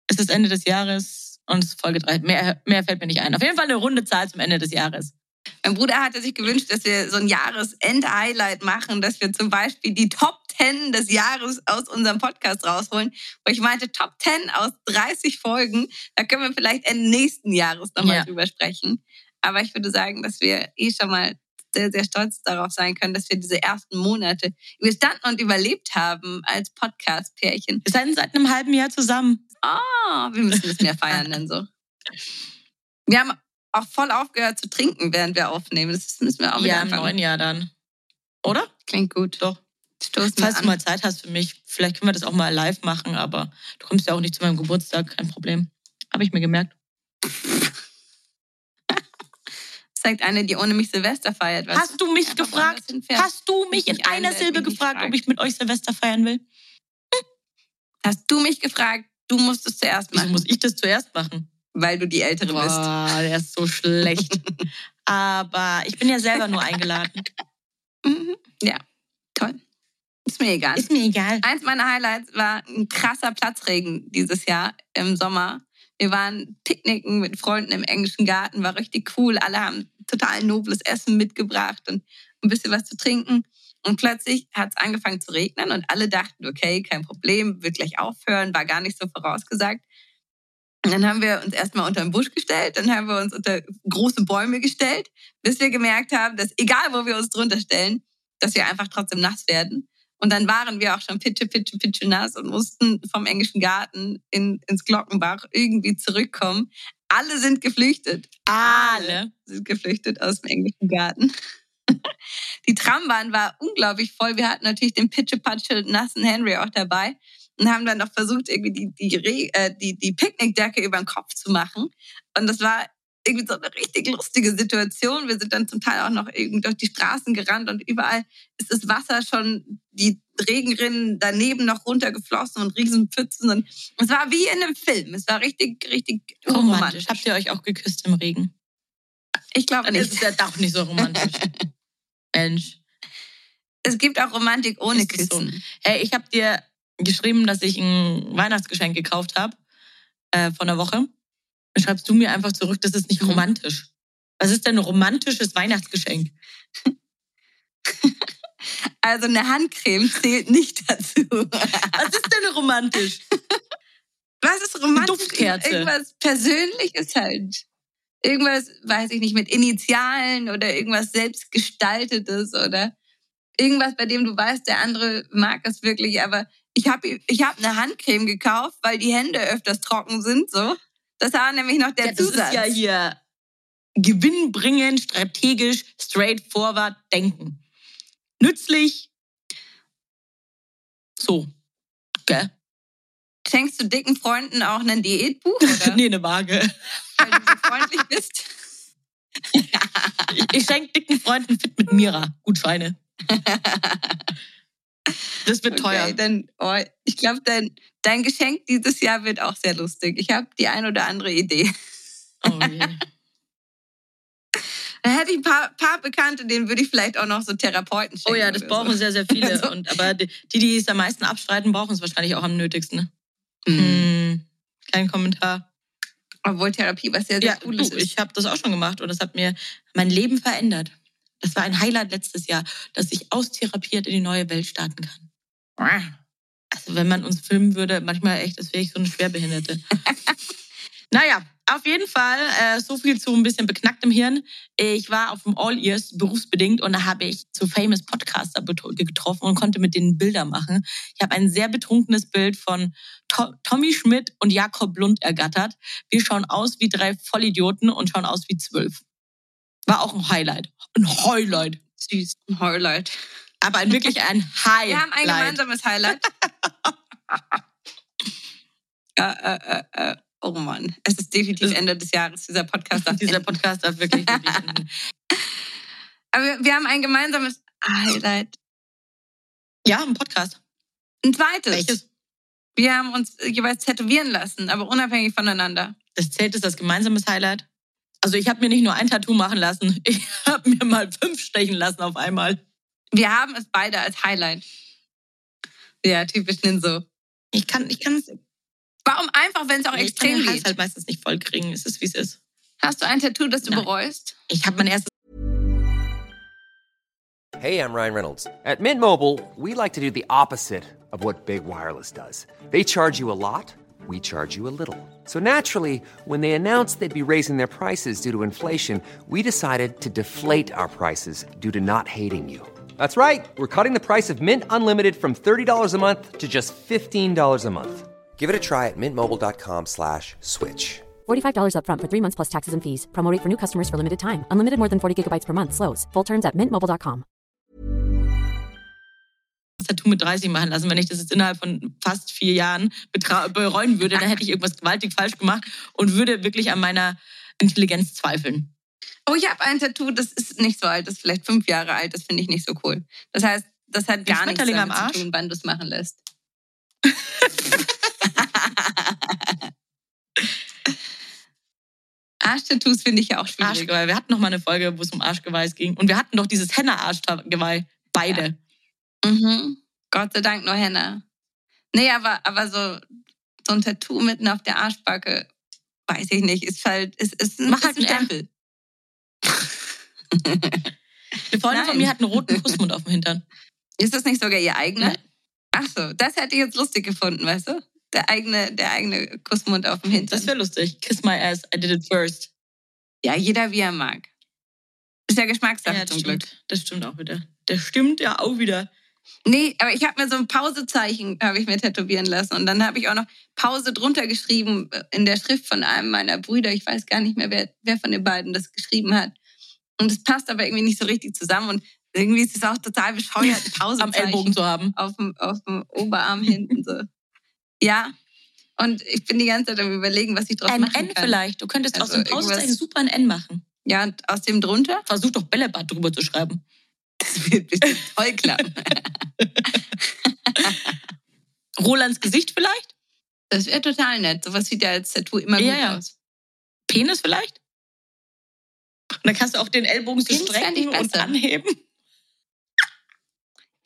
[SPEAKER 5] Es ist Ende des Jahres und es ist Folge 30. Mehr, mehr fällt mir nicht ein. Auf jeden Fall eine runde Zahl zum Ende des Jahres.
[SPEAKER 4] Mein Bruder hatte sich gewünscht, dass wir so ein Jahresend-Highlight machen, dass wir zum Beispiel die Top 10 des Jahres aus unserem Podcast rausholen. Wo ich meinte, Top 10 aus 30 Folgen, da können wir vielleicht Ende nächsten Jahres nochmal
[SPEAKER 5] Ja.
[SPEAKER 4] drüber sprechen. Aber ich würde sagen, dass wir eh schon mal sehr, sehr stolz darauf sein können, dass wir diese ersten Monate überstanden und überlebt haben als Podcast-Pärchen.
[SPEAKER 5] Wir sind seit einem halben Jahr zusammen.
[SPEAKER 4] Ah, wir müssen das mehr feiern dann so. Wir haben auch voll aufgehört zu trinken, während wir aufnehmen. Das müssen wir auch wieder
[SPEAKER 5] Ja, im
[SPEAKER 4] anfangen.
[SPEAKER 5] neuen Jahr dann. Oder?
[SPEAKER 4] Klingt gut.
[SPEAKER 5] Doch.
[SPEAKER 4] Stoßen
[SPEAKER 5] Falls du mal Zeit hast für mich, vielleicht können wir das auch mal live machen, aber du kommst ja auch nicht zu meinem Geburtstag, kein Problem. Habe ich mir gemerkt.
[SPEAKER 4] Zeigt eine, die ohne mich Silvester feiert. Was
[SPEAKER 5] Hast du mich gefragt? Hast du mich in einer Silbe gefragt, ob ich mit euch Silvester feiern will?
[SPEAKER 4] Hast du mich gefragt? Du musst es zuerst
[SPEAKER 5] Wieso
[SPEAKER 4] machen,
[SPEAKER 5] muss ich das zuerst machen?
[SPEAKER 4] weil du die Ältere bist.
[SPEAKER 5] Boah, der ist so schlecht. [LAUGHS] Aber ich bin ja selber nur eingeladen.
[SPEAKER 4] Mhm. Ja, toll. Ist mir egal.
[SPEAKER 5] Ist mir egal.
[SPEAKER 4] Eins meiner Highlights war ein krasser Platzregen dieses Jahr im Sommer. Wir waren picknicken mit Freunden im englischen Garten, war richtig cool. Alle haben total nobles Essen mitgebracht und ein bisschen was zu trinken. Und plötzlich hat es angefangen zu regnen und alle dachten, okay, kein Problem, wird gleich aufhören, war gar nicht so vorausgesagt. Und dann haben wir uns erstmal unter den Busch gestellt, dann haben wir uns unter große Bäume gestellt, bis wir gemerkt haben, dass egal wo wir uns drunter stellen, dass wir einfach trotzdem nass werden. Und dann waren wir auch schon pitsche, pitsche, pitsche nass und mussten vom englischen Garten in, ins Glockenbach irgendwie zurückkommen. Alle sind geflüchtet.
[SPEAKER 5] Alle.
[SPEAKER 4] sind geflüchtet aus dem englischen Garten. Die Trambahn war unglaublich voll. Wir hatten natürlich den pitsche-patsche nassen Henry auch dabei und haben dann noch versucht, irgendwie die, die, Re- äh, die, die Picknickdecke über den Kopf zu machen. Und das war irgendwie so eine richtig lustige Situation. Wir sind dann zum Teil auch noch irgendwie durch die Straßen gerannt und überall ist das Wasser schon, die Regenrinnen daneben noch runtergeflossen und Riesenpfützen. Und es war wie in einem Film. Es war richtig, richtig
[SPEAKER 5] Romantisch.
[SPEAKER 4] romantisch.
[SPEAKER 5] Habt ihr euch auch geküsst im Regen?
[SPEAKER 4] Ich glaube nicht.
[SPEAKER 5] ist es ja doch nicht so romantisch. [LAUGHS] Mensch.
[SPEAKER 4] Es gibt auch Romantik ohne
[SPEAKER 5] Ist es so?
[SPEAKER 4] Küssen.
[SPEAKER 5] Hey, ich habe dir geschrieben, dass ich ein Weihnachtsgeschenk gekauft habe äh, vor einer Woche. Dann schreibst du mir einfach zurück, das ist nicht
[SPEAKER 4] Mhm.
[SPEAKER 5] romantisch. Was ist denn ein romantisches Weihnachtsgeschenk? [LAUGHS]
[SPEAKER 4] Also eine Handcreme zählt nicht dazu.
[SPEAKER 5] Was ist denn romantisch? [LAUGHS]
[SPEAKER 4] Was ist romantisch?
[SPEAKER 5] Duftkerze.
[SPEAKER 4] Irgendwas Persönliches halt. Irgendwas, weiß ich nicht, mit Initialen oder irgendwas selbstgestaltetes oder irgendwas, bei dem du weißt, der andere mag es wirklich, aber ich habe ich hab eine Handcreme gekauft, weil die Hände öfters trocken sind, so. Das war nämlich noch der
[SPEAKER 5] ja, das
[SPEAKER 4] Zusatz.
[SPEAKER 5] ist ja hier gewinnbringend, strategisch, straightforward denken. Nützlich. So. Gell?
[SPEAKER 4] Schenkst du dicken Freunden auch ein Diätbuch? [LAUGHS] Oder?
[SPEAKER 5] Nee, eine Waage.
[SPEAKER 4] Weil du so freundlich bist? [LAUGHS]
[SPEAKER 5] Ich, schenke dicken Freunden Fit mit Mira. Gutscheine. Das wird teuer.
[SPEAKER 4] Okay, dann, oh, ich glaube, dein, dein Geschenk dieses Jahr wird auch sehr lustig. Ich habe die ein oder andere Idee.
[SPEAKER 5] Oh je. [LAUGHS]
[SPEAKER 4] Da hätte ich ein paar, paar Bekannte, denen würde ich vielleicht auch noch so Therapeuten schenken.
[SPEAKER 5] Oh ja, das brauchen
[SPEAKER 4] so.
[SPEAKER 5] sehr, sehr viele.
[SPEAKER 4] Also-
[SPEAKER 5] Und, aber die, die es am meisten abstreiten, brauchen es wahrscheinlich auch am nötigsten.
[SPEAKER 4] Mhm.
[SPEAKER 5] Hm. Kein Kommentar.
[SPEAKER 4] Obwohl Therapie was sehr, sehr
[SPEAKER 5] Ja,
[SPEAKER 4] Cooles
[SPEAKER 5] du,
[SPEAKER 4] ist.
[SPEAKER 5] ich habe das auch schon gemacht und das hat mir mein Leben verändert. Das war ein Highlight letztes Jahr, dass ich austherapiert in die neue Welt starten kann. Also wenn man uns filmen würde, manchmal echt, das wäre ich so eine Schwerbehinderte. [LAUGHS] Naja, auf jeden Fall, äh, so viel zu ein bisschen beknacktem Hirn. Ich war auf dem All Ears berufsbedingt und da habe ich zu Famous Podcaster getroffen und konnte mit denen Bilder machen. Ich habe ein sehr betrunkenes Bild von to Tommy Schmidt und Jakob Lund ergattert. Wir schauen aus wie drei Vollidioten und schauen aus wie zwölf. War auch ein Highlight. Ein Highlight.
[SPEAKER 4] Süß. Ein Highlight.
[SPEAKER 5] Aber ein, wirklich ein Highlight.
[SPEAKER 4] Wir haben ein gemeinsames Highlight. [LAUGHS] äh, äh, äh, äh. Oh Mann, es ist definitiv Ende des Jahres. Dieser Podcast darf [LAUGHS]
[SPEAKER 5] Dieser. Podcast darf wirklich, wirklich enden. [LAUGHS]
[SPEAKER 4] Aber wir, wir haben ein gemeinsames Highlight.
[SPEAKER 5] Ja, ein Podcast.
[SPEAKER 4] Ein zweites.
[SPEAKER 5] Welches?
[SPEAKER 4] Wir haben uns jeweils tätowieren lassen, aber unabhängig voneinander.
[SPEAKER 5] Das zählt ist das gemeinsames Highlight. Also ich habe mir nicht nur ein Tattoo machen lassen, [LAUGHS] ich habe mir mal fünf stechen lassen auf einmal.
[SPEAKER 4] Wir haben es beide als Highlight. Ja, typisch Ninso.
[SPEAKER 5] Ich kann, ich kann es.
[SPEAKER 4] Warum einfach, wenn es auch
[SPEAKER 5] Ich
[SPEAKER 4] extrem
[SPEAKER 5] den Hals
[SPEAKER 4] geht?
[SPEAKER 5] halt meistens nicht voll kriegen. Es ist wie es ist.
[SPEAKER 4] Hast du ein Tattoo, das du
[SPEAKER 5] Nein.
[SPEAKER 4] bereust?
[SPEAKER 5] Ich habe mein erstes
[SPEAKER 2] Hey, I'm Ryan Reynolds.
[SPEAKER 1] At Mint Mobile, we like to do the opposite of what Big Wireless does. They charge you a lot, we charge you a little. So naturally, when they announced they'd be raising their prices due to inflation, we decided to deflate our prices due to not hating you. That's right. We're cutting the price of Mint Unlimited from $30 a month to just $15 a month.
[SPEAKER 2] Give it a try at mintmobile.com slash switch.
[SPEAKER 3] $45 upfront for three months plus taxes and fees. Promo rate for new customers for limited time. Unlimited more than 40 gigabytes per month. Slows. Full terms at mintmobile.com.
[SPEAKER 5] Tattoo mit 30 machen lassen. Wenn ich das jetzt innerhalb von fast vier Jahren bereuen würde, dann hätte ich irgendwas gewaltig falsch gemacht und würde wirklich an meiner Intelligenz zweifeln.
[SPEAKER 4] Oh, ich habe ein Tattoo, das ist nicht so alt, das ist vielleicht fünf Jahre alt, das finde ich nicht so cool. Das heißt, das hat gar nichts damit zu tun, wann du es machen lässt. [LAUGHS] Arschtattoos finde ich ja auch schwierig.
[SPEAKER 5] Arschgeweih. Wir hatten noch mal eine Folge, wo es um Arschgeweih ging. Und wir hatten doch dieses Henna-Arschgeweih. Beide.
[SPEAKER 4] Mhm. Gott sei Dank nur Henna. Nee, aber, aber so, so ein Tattoo mitten auf der Arschbacke, weiß ich nicht, ist halt, ist, ist ein,
[SPEAKER 5] Mach
[SPEAKER 4] ist
[SPEAKER 5] halt
[SPEAKER 4] ein. Stempel.
[SPEAKER 5] Eine Freundin von mir hat einen roten Kussmund auf dem Hintern.
[SPEAKER 4] Ist das nicht sogar ihr eigener? Ach so, das hätte ich jetzt lustig gefunden, weißt du? Der eigene, der eigene Kussmund auf dem Hintern.
[SPEAKER 5] Das wäre lustig. Kiss my ass, I did it first.
[SPEAKER 4] ja, jeder wie er mag. Ist ja Geschmackssache
[SPEAKER 5] Ja, das
[SPEAKER 4] zum Glück.
[SPEAKER 5] stimmt. Das stimmt auch wieder. Das stimmt ja auch wieder.
[SPEAKER 4] Nee, aber ich habe mir so ein Pausezeichen habe ich mir tätowieren lassen und dann habe ich auch noch Pause drunter geschrieben äh, in der Schrift von einem meiner Brüder. Ich weiß gar nicht mehr, wer, wer von den beiden das geschrieben hat. Und es passt aber irgendwie nicht so richtig zusammen und irgendwie ist es auch total bescheuert, Pausezeichen [LAUGHS]
[SPEAKER 5] Am Ellbogen zu haben.
[SPEAKER 4] auf dem, auf dem Oberarm hinten so. Ja. Und ich bin die ganze Zeit am überlegen, was ich draus
[SPEAKER 5] Ein
[SPEAKER 4] machen
[SPEAKER 5] N
[SPEAKER 4] kann.
[SPEAKER 5] vielleicht. Du könntest aus
[SPEAKER 4] Also
[SPEAKER 5] dem Pausezeichen super ein N machen.
[SPEAKER 4] Ja, und aus dem drunter,
[SPEAKER 5] Versuch doch Bällebad drüber zu schreiben.
[SPEAKER 4] das wird bestimmt [LAUGHS] toll klappen. [LAUGHS]
[SPEAKER 5] Rolands Gesicht vielleicht?
[SPEAKER 4] Das wäre total nett. Sowas sieht ja als Tattoo immer
[SPEAKER 5] Ja,
[SPEAKER 4] gut
[SPEAKER 5] ja.
[SPEAKER 4] aus.
[SPEAKER 5] Penis vielleicht? Und dann kannst du auch den Ellbogen so strecken und anheben.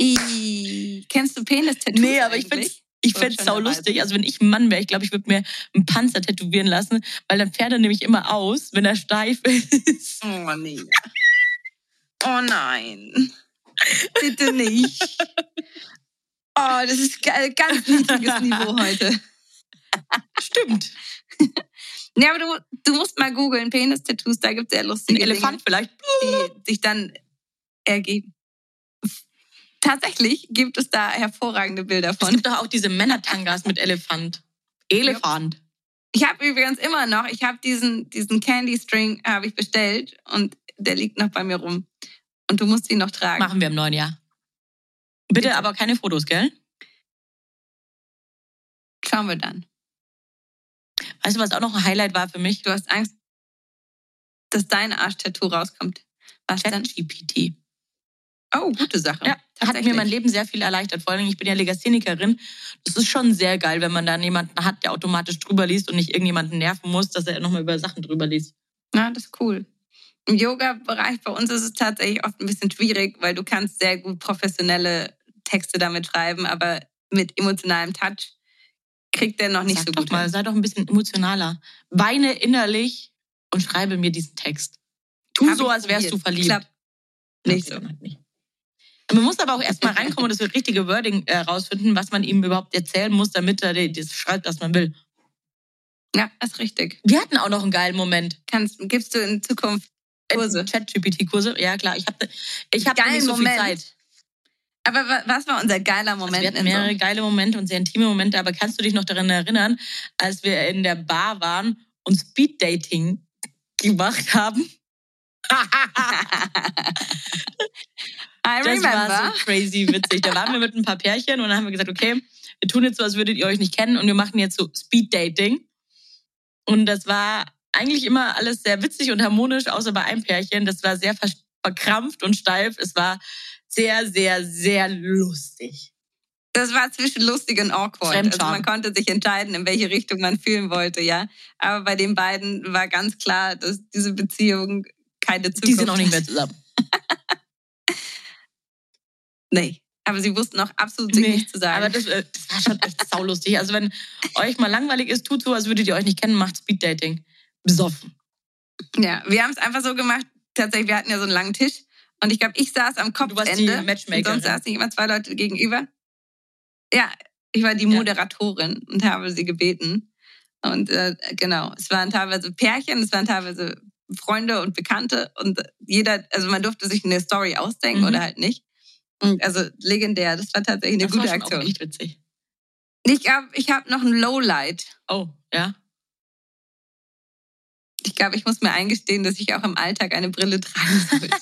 [SPEAKER 4] I, kennst du Penis-Tattoos
[SPEAKER 5] Nee, aber ich
[SPEAKER 4] eigentlich?
[SPEAKER 5] Ich find's
[SPEAKER 4] schöne
[SPEAKER 5] sau lustig. Also wenn ich ein Mann wäre, ich glaube, ich würde mir einen Panzer tätowieren lassen, weil dann fährt er nämlich immer aus, wenn er steif [LAUGHS] ist.
[SPEAKER 4] Oh nee. Oh nein. Bitte nicht. Oh, das ist ge- ganz niedriges Niveau heute.
[SPEAKER 5] Stimmt.
[SPEAKER 4] Nee, aber du, du musst mal googeln, Penis-Tattoos, da gibt es
[SPEAKER 5] Ein
[SPEAKER 4] lustige
[SPEAKER 5] Elefant vielleicht.
[SPEAKER 4] Dinge, die sich dann ergeben. Tatsächlich gibt es da hervorragende Bilder
[SPEAKER 5] Es
[SPEAKER 4] von.
[SPEAKER 5] gibt doch auch diese Männertangas mit Elefant. Elefant.
[SPEAKER 4] Ich habe übrigens immer noch, ich habe diesen, diesen Candy String habe ich bestellt und der liegt noch bei mir rum. Und du musst ihn noch tragen.
[SPEAKER 5] Machen wir im neuen Jahr. Bitte
[SPEAKER 4] Bitte.
[SPEAKER 5] aber keine Fotos, gell?
[SPEAKER 4] Schauen wir dann.
[SPEAKER 5] Weißt du, was auch noch ein Highlight war für mich?
[SPEAKER 4] Du hast Angst, dass dein Arschtattoo rauskommt. Was dann?
[SPEAKER 5] ChatGPT.
[SPEAKER 4] Oh, gute Sache.
[SPEAKER 5] Ja, hat mir mein Leben sehr viel erleichtert. Vor allem, ich bin ja Legasthenikerin. Das ist schon sehr geil, wenn man dann jemanden hat, der automatisch drüber liest und nicht irgendjemanden nerven muss, dass er nochmal über Sachen drüber liest.
[SPEAKER 4] Ja, das ist cool. Im Yoga-Bereich bei uns ist es tatsächlich oft ein bisschen schwierig, weil du kannst sehr gut professionelle Texte damit schreiben, aber mit emotionalem Touch kriegt der noch nicht
[SPEAKER 5] Sag
[SPEAKER 4] so
[SPEAKER 5] doch
[SPEAKER 4] gut.
[SPEAKER 5] mal,
[SPEAKER 4] hin.
[SPEAKER 5] sei doch ein bisschen emotionaler. Weine innerlich und schreibe mir diesen Text. Tu
[SPEAKER 4] Hab
[SPEAKER 5] so, als wärst du verliebt.
[SPEAKER 4] Klappt nicht so.
[SPEAKER 5] halt nicht. Man muss aber auch erstmal reinkommen und das richtige Wording herausfinden, was man ihm überhaupt erzählen muss, damit er das schreibt, was man will.
[SPEAKER 4] Ja, ist richtig.
[SPEAKER 5] Wir hatten auch noch einen geilen Moment.
[SPEAKER 4] Kannst, gibst du in Zukunft Kurse?
[SPEAKER 5] Chat-GPT-Kurse. Ja, klar. Ich habe ich hab nicht so viel
[SPEAKER 4] Moment.
[SPEAKER 5] Zeit.
[SPEAKER 4] Aber wa- was war unser geiler
[SPEAKER 5] Also
[SPEAKER 4] Moment?
[SPEAKER 5] wir hatten mehrere
[SPEAKER 4] so?
[SPEAKER 5] geile Momente und sehr intime Momente, aber kannst du dich noch daran erinnern, als wir in der Bar waren und Speeddating gemacht haben? [LAUGHS] [LAUGHS] [LAUGHS]
[SPEAKER 4] I
[SPEAKER 5] Das
[SPEAKER 4] remember.
[SPEAKER 5] war so crazy witzig. Da waren wir mit ein paar Pärchen und dann haben wir gesagt, okay, wir tun jetzt so, als würdet ihr euch nicht kennen und wir machen jetzt so Speeddating. Und das war eigentlich immer alles sehr witzig und harmonisch, außer bei einem Pärchen. Das war sehr verkrampft und steif. Es war sehr, sehr, sehr lustig.
[SPEAKER 4] Das war zwischen lustig und awkward. Also man konnte sich entscheiden, in welche Richtung man fühlen wollte, ja. Aber bei den beiden war ganz klar, dass diese Beziehung keine Zukunft
[SPEAKER 5] Die sind auch nicht mehr
[SPEAKER 4] hat.
[SPEAKER 5] zusammen. [LAUGHS]
[SPEAKER 4] Nee. Aber sie wussten auch absolut sich nicht zu sagen.
[SPEAKER 5] Aber das, äh, das war schon echt saulustig. Also wenn euch mal langweilig ist, tut so, als würdet ihr euch nicht kennen, macht Speeddating. Besoffen.
[SPEAKER 4] ja, wir haben es einfach so gemacht. Tatsächlich, wir hatten ja so einen langen Tisch. Und ich glaube, ich saß am
[SPEAKER 5] Du warst die
[SPEAKER 4] Kopfende.
[SPEAKER 5] Matchmakerin.
[SPEAKER 4] Und sonst saßen immer zwei Leute gegenüber. Ja, ich war die
[SPEAKER 5] Ja.
[SPEAKER 4] Moderatorin und habe sie gebeten. Und äh, genau, es waren teilweise Pärchen, es waren teilweise Freunde und Bekannte. Und jeder, also man durfte sich eine Story ausdenken
[SPEAKER 5] Mhm.
[SPEAKER 4] oder halt nicht. Und also legendär, das war tatsächlich eine
[SPEAKER 5] Das
[SPEAKER 4] gute
[SPEAKER 5] war schon
[SPEAKER 4] Aktion.
[SPEAKER 5] auch echt witzig.
[SPEAKER 4] Ich glaube, ich habe noch ein Lowlight.
[SPEAKER 5] Oh, ja.
[SPEAKER 4] Ich glaube, ich muss mir eingestehen, dass ich auch im Alltag eine Brille tragen [LAUGHS] sollte. [LAUGHS]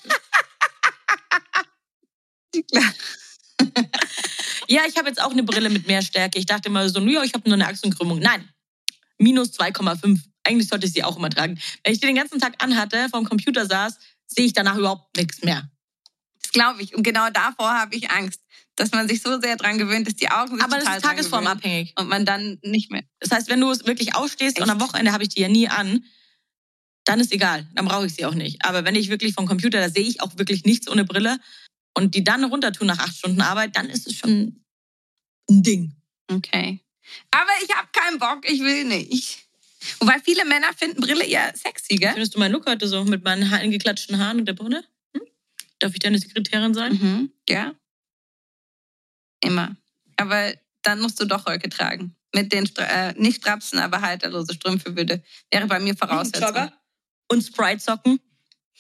[SPEAKER 4] Klar.
[SPEAKER 5] Ja, ich habe jetzt auch eine Brille mit mehr Stärke. Ich dachte immer so, ja, ich habe nur eine Achsenkrümmung. Nein, minus 2,5. Eigentlich sollte ich sie auch immer tragen. Wenn ich die den ganzen Tag anhatte, vom Computer saß, sehe ich danach überhaupt nichts mehr.
[SPEAKER 4] Das glaube ich. Und genau davor habe ich Angst, dass man sich so sehr dran gewöhnt, dass die Augen sich
[SPEAKER 5] Aber das
[SPEAKER 4] total
[SPEAKER 5] ist
[SPEAKER 4] dran gewöhnen
[SPEAKER 5] tagesformabhängig.
[SPEAKER 4] und man dann nicht mehr.
[SPEAKER 5] Das heißt, wenn du es wirklich ausstehst und
[SPEAKER 4] Echt?
[SPEAKER 5] am Wochenende habe ich die ja nie an, dann ist egal. Dann brauche ich sie auch nicht. Aber wenn ich wirklich vom Computer, da sehe ich auch wirklich nichts ohne Brille und die dann runter tun nach acht Stunden Arbeit, dann ist es schon ein Ding.
[SPEAKER 4] Okay. Aber ich habe keinen Bock, ich will nicht. Wobei viele Männer finden Brille eher sexy, gell?
[SPEAKER 5] Findest du meinen Look heute so mit meinen eingeklatschten Haaren und der Brille? Darf ich deine Sekretärin sein?
[SPEAKER 4] Mhm. Ja. Immer. Aber dann musst du doch Röcke tragen. Mit den, äh, nicht Strapsen, aber halterlose Strümpfe würde, wäre bei mir Voraussetzung.
[SPEAKER 5] Jogger und Sprite-Socken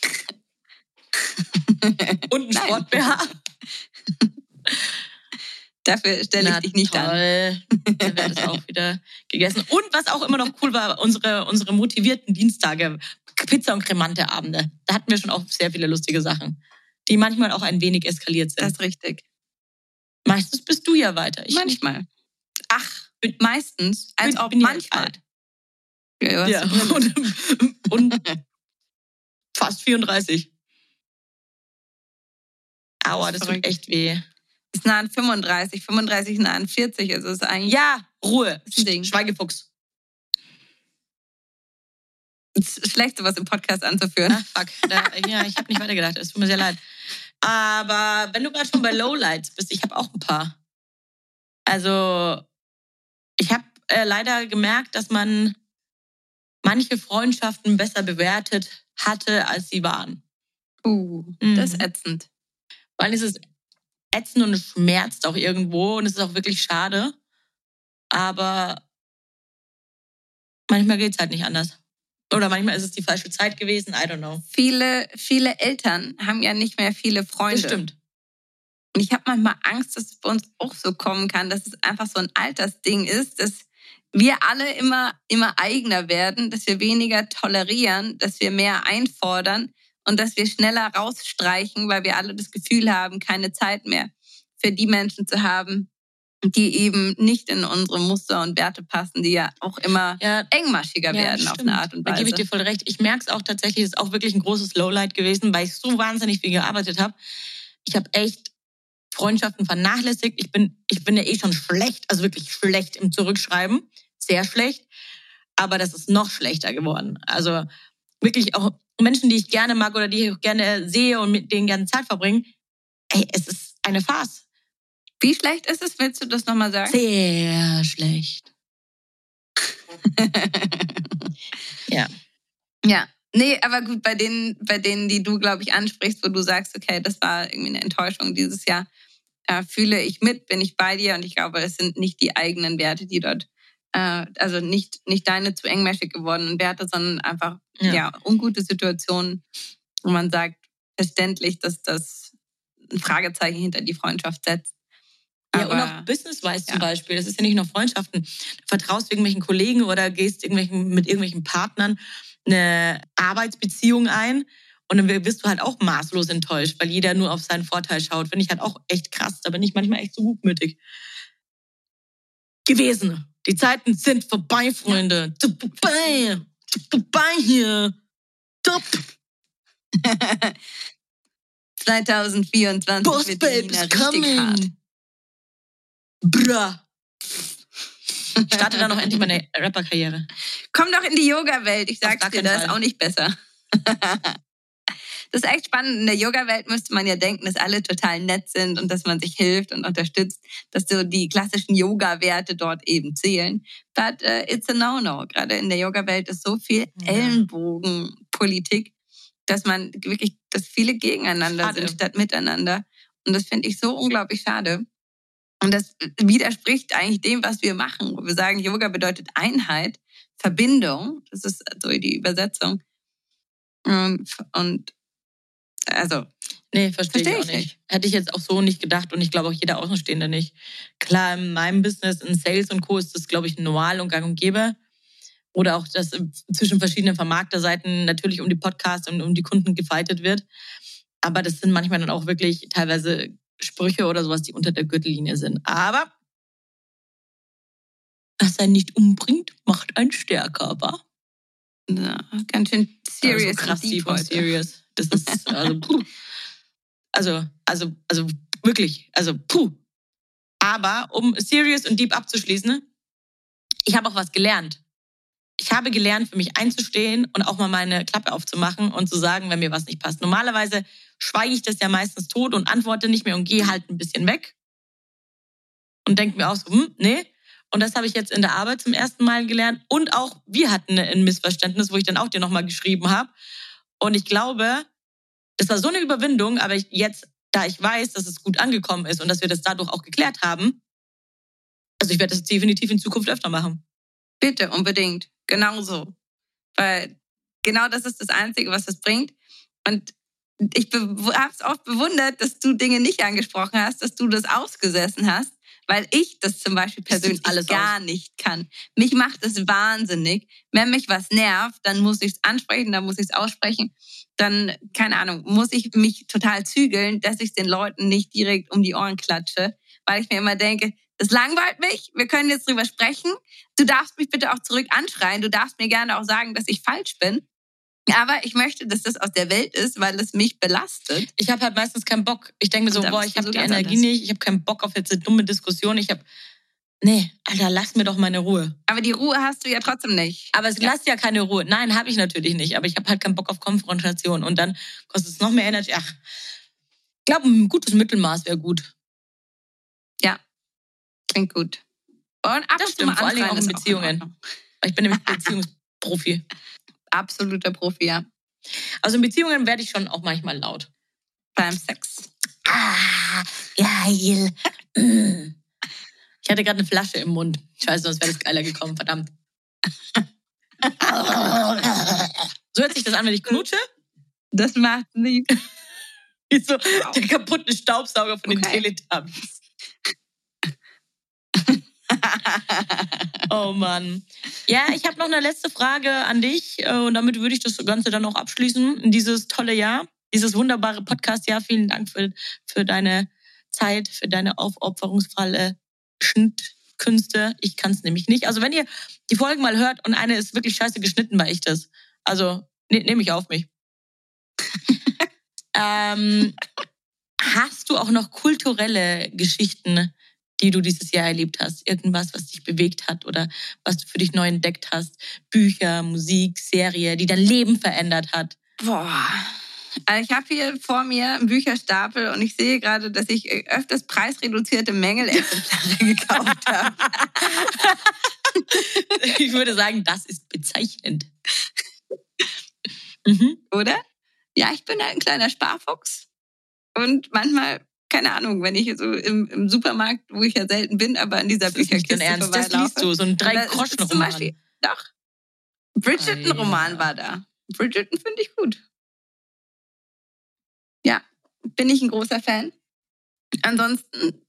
[SPEAKER 5] [LAUGHS] und ein. Sport-BH. [LAUGHS]
[SPEAKER 4] Dafür stelle ich
[SPEAKER 5] Na
[SPEAKER 4] dich nicht an.
[SPEAKER 5] toll. Dann wäre das auch wieder gegessen. Und was auch immer noch cool war, unsere, unsere motivierten Dienstage, Pizza- und Cremante-Abende. Da hatten wir schon auch sehr viele lustige Sachen, die manchmal auch ein wenig eskaliert
[SPEAKER 4] Das
[SPEAKER 5] sind.
[SPEAKER 4] ist richtig.
[SPEAKER 5] Meistens bist du ja weiter. Ich nicht.
[SPEAKER 4] manchmal. Ach, meistens. Als
[SPEAKER 5] ja
[SPEAKER 4] manchmal.
[SPEAKER 5] alt.
[SPEAKER 4] Ja,
[SPEAKER 5] Ja. Und, und [LAUGHS] fast 34. Aua, das tut
[SPEAKER 4] Verrückt.
[SPEAKER 5] echt weh.
[SPEAKER 4] ist nah an 35, 35 nah an 40. Also ist eigentlich
[SPEAKER 5] Ja, Ruhe.
[SPEAKER 4] ein.
[SPEAKER 5] Schweigefuchs.
[SPEAKER 4] Es ist schlecht, sowas im Podcast anzuführen.
[SPEAKER 5] Ah, fuck. Da, ja, ich habe nicht weitergedacht. Es tut mir sehr leid. Aber wenn du gerade schon bei Lowlights bist, ich habe auch ein paar. Also, ich habe äh, leider gemerkt, dass man manche Freundschaften besser bewertet hatte, als sie waren.
[SPEAKER 4] Uh,
[SPEAKER 5] Mhm.
[SPEAKER 4] das ist ätzend.
[SPEAKER 5] Weil es ist ätzend und es schmerzt auch irgendwo und es ist auch wirklich schade. Aber manchmal geht's halt nicht anders. Oder manchmal ist es die falsche Zeit gewesen, I don't know.
[SPEAKER 4] Viele, viele Eltern haben ja nicht mehr viele Freunde.
[SPEAKER 5] Das stimmt.
[SPEAKER 4] Und ich habe manchmal Angst, dass es bei uns auch so kommen kann, dass es einfach so ein Altersding ist, dass wir alle immer, immer eigener werden, dass wir weniger tolerieren, dass wir mehr einfordern und dass wir schneller rausstreichen, weil wir alle das Gefühl haben, keine Zeit mehr für die Menschen zu haben, die eben nicht in unsere Muster und Werte passen, die ja auch immer
[SPEAKER 5] Ja,
[SPEAKER 4] engmaschiger werden auf
[SPEAKER 5] stimmt.
[SPEAKER 4] eine Art und
[SPEAKER 5] Da
[SPEAKER 4] Weise.
[SPEAKER 5] gebe ich dir voll recht. Ich merke es auch tatsächlich, es ist auch wirklich ein großes Lowlight gewesen, weil ich so wahnsinnig viel gearbeitet habe. Ich habe echt Freundschaften vernachlässigt. Ich bin, ich bin ja eh schon schlecht, also wirklich schlecht im Zurückschreiben. Sehr schlecht. Aber das ist noch schlechter geworden. Also wirklich auch Menschen, die ich gerne mag oder die ich auch gerne sehe und mit denen gerne Zeit verbringen. Ey, es ist eine Farce.
[SPEAKER 4] Wie schlecht ist es? Willst du das nochmal sagen?
[SPEAKER 5] Sehr schlecht. [LAUGHS] Ja.
[SPEAKER 4] Ja. Nee, aber gut, bei denen, bei denen, die du, glaube ich, ansprichst, wo du sagst, okay, das war irgendwie eine Enttäuschung dieses Jahr, äh, fühle ich mit, bin ich bei dir und ich glaube, es sind nicht die eigenen Werte, die dort äh, also nicht, nicht deine zu engmäschig gewordenen Werte, sondern einfach
[SPEAKER 5] Ja.
[SPEAKER 4] ja. ungute Situationen, wo man sagt, verständlich, dass das ein Fragezeichen hinter die Freundschaft setzt.
[SPEAKER 5] Ja, und auch business-wise zum
[SPEAKER 4] ja.
[SPEAKER 5] Beispiel. Das ist ja nicht nur Freundschaften. Du vertraust irgendwelchen Kollegen oder gehst irgendwelchen, mit irgendwelchen Partnern eine Arbeitsbeziehung ein. Und dann wirst du halt auch maßlos enttäuscht, weil jeder nur auf seinen Vorteil schaut. Finde ich halt auch echt krass. Da bin ich manchmal echt so gutmütig. Gewesen. Die Zeiten sind vorbei, Freunde. Vorbei. Vorbei hier. [LAUGHS] Top.
[SPEAKER 4] 2024
[SPEAKER 5] Boss
[SPEAKER 4] wird
[SPEAKER 5] Babe
[SPEAKER 4] Nina
[SPEAKER 5] is
[SPEAKER 4] richtig hart.
[SPEAKER 5] Ich starte dann noch endlich meine Rapper-Karriere.
[SPEAKER 4] Komm doch in die Yoga-Welt. Ich sag's dir, das ist auch nicht besser. Das ist echt spannend. In der Yoga-Welt müsste man ja denken, dass alle total nett sind und dass man sich hilft und unterstützt, dass so die klassischen Yoga-Werte dort eben zählen. But uh, it's a no-no. Gerade in der Yoga-Welt ist so viel
[SPEAKER 5] Ja.
[SPEAKER 4] Ellenbogenpolitik, dass man wirklich, dass viele gegeneinander
[SPEAKER 5] Schade.
[SPEAKER 4] sind statt miteinander. Und das finde ich so unglaublich schade. Und das widerspricht eigentlich dem, was wir machen. Wir sagen, Yoga bedeutet Einheit, Verbindung. Das ist so die Übersetzung. Und, und also,
[SPEAKER 5] Nee, verstehe
[SPEAKER 4] Versteh
[SPEAKER 5] ich auch
[SPEAKER 4] ich
[SPEAKER 5] nicht.
[SPEAKER 4] nicht.
[SPEAKER 5] Hätte ich jetzt auch so nicht gedacht und ich glaube auch jeder Außenstehende nicht. Klar, in meinem Business, in Sales und Co. ist das, glaube ich, normal und gang und gäbe. Oder auch, dass zwischen verschiedenen Vermarkterseiten natürlich um die Podcasts und um die Kunden gefightet wird. Aber das sind manchmal dann auch wirklich teilweise Sprüche oder sowas, die unter der Gürtellinie sind. Aber was einen nicht umbringt, macht einen stärker, wa?
[SPEAKER 4] ja, ganz schön serious.
[SPEAKER 5] Also krass deep und serious. Das ist, also, puh. [LAUGHS] also, also, also wirklich, also, puh. Aber um serious und deep abzuschließen, ich habe auch was gelernt. Ich habe gelernt, für mich einzustehen und auch mal meine Klappe aufzumachen und zu sagen, wenn mir was nicht passt. Normalerweise schweige ich das ja meistens tot und antworte nicht mehr und gehe halt ein bisschen weg. Und denke mir auch so, hm, nee. Und das habe ich jetzt in der Arbeit zum ersten Mal gelernt. Und auch wir hatten ein Missverständnis, wo ich dann auch dir nochmal geschrieben habe. Und ich glaube, das war so eine Überwindung, aber ich jetzt, da ich weiß, dass es gut angekommen ist und dass wir das dadurch auch geklärt haben, also ich werde das definitiv in Zukunft öfter machen.
[SPEAKER 4] Bitte, unbedingt. Genauso. Weil genau das ist das Einzige, was es bringt. Und ich habe es oft bewundert, dass du Dinge nicht angesprochen hast, dass du das ausgesessen hast, weil ich das zum Beispiel persönlich
[SPEAKER 5] alles
[SPEAKER 4] gar nicht kann. Mich macht es wahnsinnig. Wenn mich was nervt, dann muss ich es ansprechen, dann muss ich es aussprechen. Dann, keine Ahnung, muss ich mich total zügeln, dass ich den Leuten nicht direkt um die Ohren klatsche, weil ich mir immer denke, das langweilt mich, wir können jetzt drüber sprechen. Du darfst mich bitte auch zurück anschreien, du darfst mir gerne auch sagen, dass ich falsch bin. Aber ich möchte, dass das aus der Welt ist, weil es mich belastet.
[SPEAKER 5] Ich habe halt meistens keinen Bock. Ich denke mir so, boah, ich habe die Energie
[SPEAKER 4] anders.
[SPEAKER 5] nicht, ich habe keinen Bock auf jetzt eine dumme Diskussion. Ich habe, nee, Alter, lass mir doch meine Ruhe.
[SPEAKER 4] Aber die Ruhe hast du ja trotzdem nicht.
[SPEAKER 5] Aber es lässt ja keine Ruhe. Nein, habe ich natürlich nicht. Aber ich habe halt keinen Bock auf Konfrontation. Und dann kostet es noch mehr Energy. Ach, ich glaube, ein gutes Mittelmaß wäre gut.
[SPEAKER 4] Klingt gut. Und ab
[SPEAKER 5] Das stimmt, vor Dingen auch in Beziehungen.
[SPEAKER 4] Ordnung.
[SPEAKER 5] Ich bin nämlich [LAUGHS] Beziehungsprofi.
[SPEAKER 4] Absoluter Profi, ja.
[SPEAKER 5] Also in Beziehungen werde ich schon auch manchmal laut.
[SPEAKER 4] Beim Sex.
[SPEAKER 5] Ah, geil. Ich hatte gerade eine Flasche im Mund. Scheiße, sonst wäre das geiler gekommen, verdammt. So hört sich das an, wenn ich knutsche.
[SPEAKER 4] Das macht nie. [LAUGHS]
[SPEAKER 5] Wie so der kaputte Staubsauger von den
[SPEAKER 4] Okay.
[SPEAKER 5] Teletubbies. [LAUGHS] Oh Mann. Ja, ich habe noch eine letzte Frage an dich äh, und damit würde ich das Ganze dann auch abschließen in dieses tolle Jahr, dieses wunderbare Podcast-Jahr. Vielen Dank für, für deine Zeit, für deine aufopferungsvolle Schnittkünste. Ich kann es nämlich nicht. Also wenn ihr die Folgen mal hört und eine ist wirklich scheiße geschnitten, war ich das. Also ne, nehme ich auf mich. [LAUGHS] ähm, hast du auch noch kulturelle Geschichten, die du dieses Jahr erlebt hast? Irgendwas, was dich bewegt hat oder was du für dich neu entdeckt hast? Bücher, Musik, Serie, die dein Leben verändert hat?
[SPEAKER 4] Boah. Also ich habe hier vor mir einen Bücherstapel und ich sehe gerade, dass ich äh, öfters preisreduzierte Mängelexemplare [LAUGHS] gekauft habe. [LAUGHS]
[SPEAKER 5] Ich würde sagen, das ist bezeichnend. Mhm.
[SPEAKER 4] Oder? Ja, ich bin halt ein kleiner Sparfuchs. Und manchmal keine Ahnung, wenn ich so im, im Supermarkt, wo ich ja selten bin, aber in dieser Bücherkiste
[SPEAKER 5] Ernst. Das liest du, so ein
[SPEAKER 4] zum
[SPEAKER 5] Drei-Groschen-Roman.
[SPEAKER 4] Beispiel- Doch. Bridgerton-Roman war da. Bridgerton finde ich gut. Ja, bin ich ein großer Fan. Ansonsten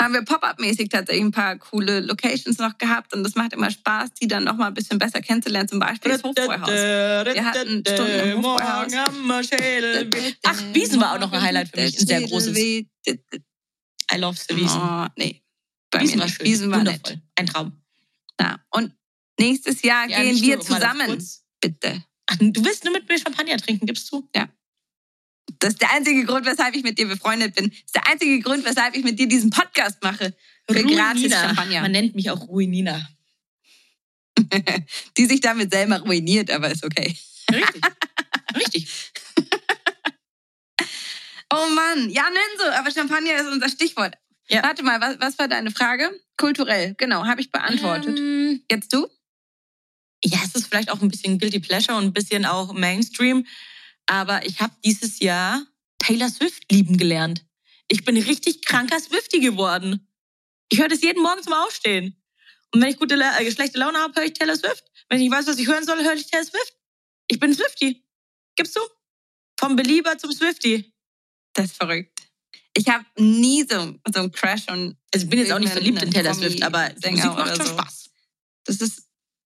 [SPEAKER 4] haben wir Pop-Up-mäßig tatsächlich ein paar coole Locations noch gehabt und das macht immer Spaß, die dann noch mal ein bisschen besser kennenzulernen. Zum Beispiel das Hofbräuhaus. Wir hatten Stunden im Hofbräuhaus.
[SPEAKER 5] Ach, Wiesen war auch noch ein Highlight für mich. Ein sehr großes. I love the Wiesen.
[SPEAKER 4] Oh, nee. Bei
[SPEAKER 5] Wiesen
[SPEAKER 4] mir
[SPEAKER 5] war
[SPEAKER 4] nicht.
[SPEAKER 5] schön.
[SPEAKER 4] Wiesen war
[SPEAKER 5] Wundervoll.
[SPEAKER 4] nett.
[SPEAKER 5] Ein Traum.
[SPEAKER 4] Ja. Und nächstes Jahr
[SPEAKER 5] Ja,
[SPEAKER 4] gehen wir zusammen. Bitte.
[SPEAKER 5] Ach, du willst nur mit mir Champagner trinken, gibst du?
[SPEAKER 4] Das ist der einzige Grund, weshalb ich mit dir befreundet bin. Das ist der einzige Grund, weshalb ich mit dir diesen Podcast mache. Für gratis Champagner.
[SPEAKER 5] Man nennt mich auch Ruinina. [LAUGHS]
[SPEAKER 4] Die sich damit selber ruiniert, aber ist okay.
[SPEAKER 5] Richtig. [LAUGHS] Richtig.
[SPEAKER 4] Oh Mann, ja, nenn so, aber Champagner ist unser Stichwort.
[SPEAKER 5] Ja.
[SPEAKER 4] Warte mal, was, was war deine Frage? Kulturell, genau, habe ich beantwortet.
[SPEAKER 5] Ähm,
[SPEAKER 4] Jetzt du?
[SPEAKER 5] ja, es ist vielleicht auch ein bisschen Guilty Pleasure und ein bisschen auch Mainstream. Aber ich habe dieses Jahr Taylor Swift lieben gelernt. Ich bin richtig kranker Swifty geworden. Ich höre das jeden Morgen zum Aufstehen. Und wenn ich gute, äh, schlechte Laune habe, höre ich Taylor Swift. Wenn ich nicht weiß, was ich hören soll, höre ich Taylor Swift. Ich bin Swifty. Gibst du? Vom Belieber zum Swifty.
[SPEAKER 4] Das ist verrückt. Ich habe nie so, so einen Crash und
[SPEAKER 5] Also ich bin jetzt auch nicht verliebt in Taylor Swift, aber Musik macht schon
[SPEAKER 4] so.
[SPEAKER 5] Spaß.
[SPEAKER 4] das ist,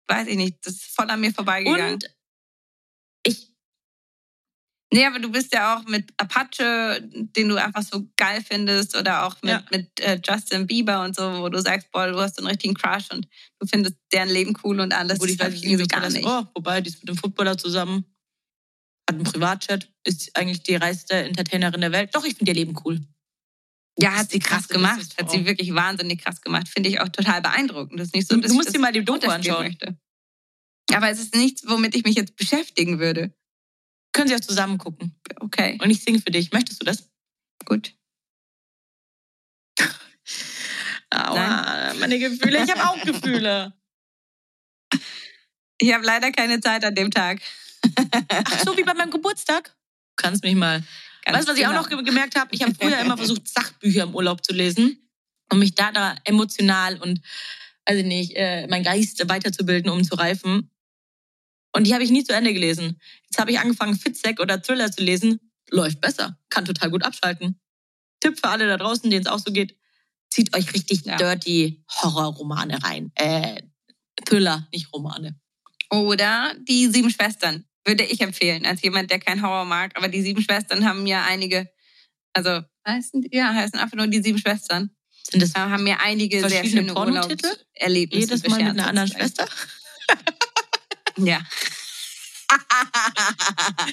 [SPEAKER 4] weiß ich nicht, das ist voll an mir vorbeigegangen.
[SPEAKER 5] Und
[SPEAKER 4] Nee, aber du bist ja auch mit Apache, den du einfach so geil findest, oder auch mit,
[SPEAKER 5] Ja.
[SPEAKER 4] mit äh, Justin Bieber und so, wo du sagst, boah, du hast so einen richtigen Crush und du findest deren Leben cool und alles.
[SPEAKER 5] Gut, ich
[SPEAKER 4] das
[SPEAKER 5] weiß
[SPEAKER 4] hab
[SPEAKER 5] nicht, wie
[SPEAKER 4] gar nicht.
[SPEAKER 5] Oh, wobei, die ist mit dem Footballer zusammen. Hat einen Privatchat. Ist eigentlich die reichste Entertainerin der Welt. Doch, ich finde ihr Leben cool.
[SPEAKER 4] Ja, hat sie krass gemacht. Hat sie wirklich wahnsinnig krass gemacht. Finde ich auch total beeindruckend. Das ist nicht so,
[SPEAKER 5] Du-
[SPEAKER 4] ich
[SPEAKER 5] musst dir mal die Doku anschauen.
[SPEAKER 4] Möchte. Aber es ist nichts, womit ich mich jetzt beschäftigen würde.
[SPEAKER 5] Können Sie auch zusammen gucken.
[SPEAKER 4] Okay,
[SPEAKER 5] Und ich singe für dich. Möchtest du das?
[SPEAKER 4] gut.
[SPEAKER 5] Aua, meine Gefühle. Ich habe auch Gefühle.
[SPEAKER 4] Ich habe leider keine Zeit an dem Tag.
[SPEAKER 5] Ach so, wie bei meinem Geburtstag. Du kannst mich mal.
[SPEAKER 4] Ganz
[SPEAKER 5] weißt du, was ich auch
[SPEAKER 4] genau.
[SPEAKER 5] noch ge- gemerkt habe? Ich habe früher immer versucht, Sachbücher im Urlaub zu lesen, um mich da, da emotional und, also nicht, äh, mein Geist weiterzubilden, um zu reifen. Und die habe ich nie zu Ende gelesen. Jetzt habe ich angefangen, Fitzek oder Thriller zu lesen. Läuft besser. Kann total gut abschalten. Tipp für alle da draußen, denen es auch so geht. Zieht euch richtig
[SPEAKER 4] Ja.
[SPEAKER 5] dirty Horrorromane rein. Äh, Thriller, nicht Romane.
[SPEAKER 4] Oder die Sieben Schwestern würde ich empfehlen, als jemand, der kein Horror mag. Aber die Sieben Schwestern haben ja einige, also heißen, die- ja, heißen einfach nur die Sieben Schwestern,
[SPEAKER 5] Sind das
[SPEAKER 4] äh, haben mir einige sehr schöne
[SPEAKER 5] Pornotitel?
[SPEAKER 4] Urlaubserlebnisse
[SPEAKER 5] jedes Mal mit einer anderen. Schwester? [LAUGHS]
[SPEAKER 4] Ja. [LAUGHS]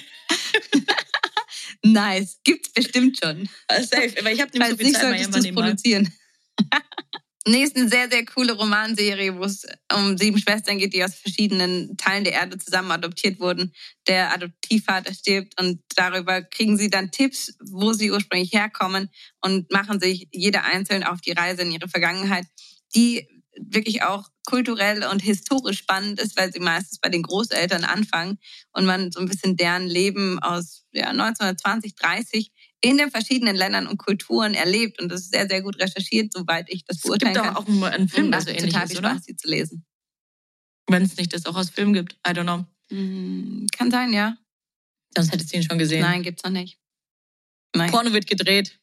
[SPEAKER 4] nice. Gibt's bestimmt schon.
[SPEAKER 5] Ah, Safe, weil ich habe nämlich
[SPEAKER 4] Falls
[SPEAKER 5] so viel
[SPEAKER 4] nicht, solltest du es produzieren. [LAUGHS] Nächste sehr, sehr coole Romanserie, wo es um sieben Schwestern geht, die aus verschiedenen Teilen der Erde zusammen adoptiert wurden. Der Adoptivvater stirbt und darüber kriegen sie dann Tipps, wo sie ursprünglich herkommen und machen sich jeder einzeln auf die Reise in ihre Vergangenheit, die wirklich auch kulturell und historisch spannend ist, weil sie meistens bei den Großeltern anfangen und man so ein bisschen deren Leben aus ja, 1920, 30 in den verschiedenen Ländern und Kulturen erlebt. Und das ist sehr, sehr gut recherchiert, soweit ich das
[SPEAKER 5] Es
[SPEAKER 4] beurteilen
[SPEAKER 5] gibt
[SPEAKER 4] kann.
[SPEAKER 5] auch einen, Film, der so ähnlich
[SPEAKER 4] total
[SPEAKER 5] ist, oder?
[SPEAKER 4] Spaß, sie zu lesen.
[SPEAKER 5] Wenn es nicht das auch aus Film gibt. I don't know.
[SPEAKER 4] Hm, Kann sein, ja.
[SPEAKER 5] Sonst hättest du ihn schon gesehen.
[SPEAKER 4] Nein, gibt's noch nicht. Nein.
[SPEAKER 5] Porno wird gedreht.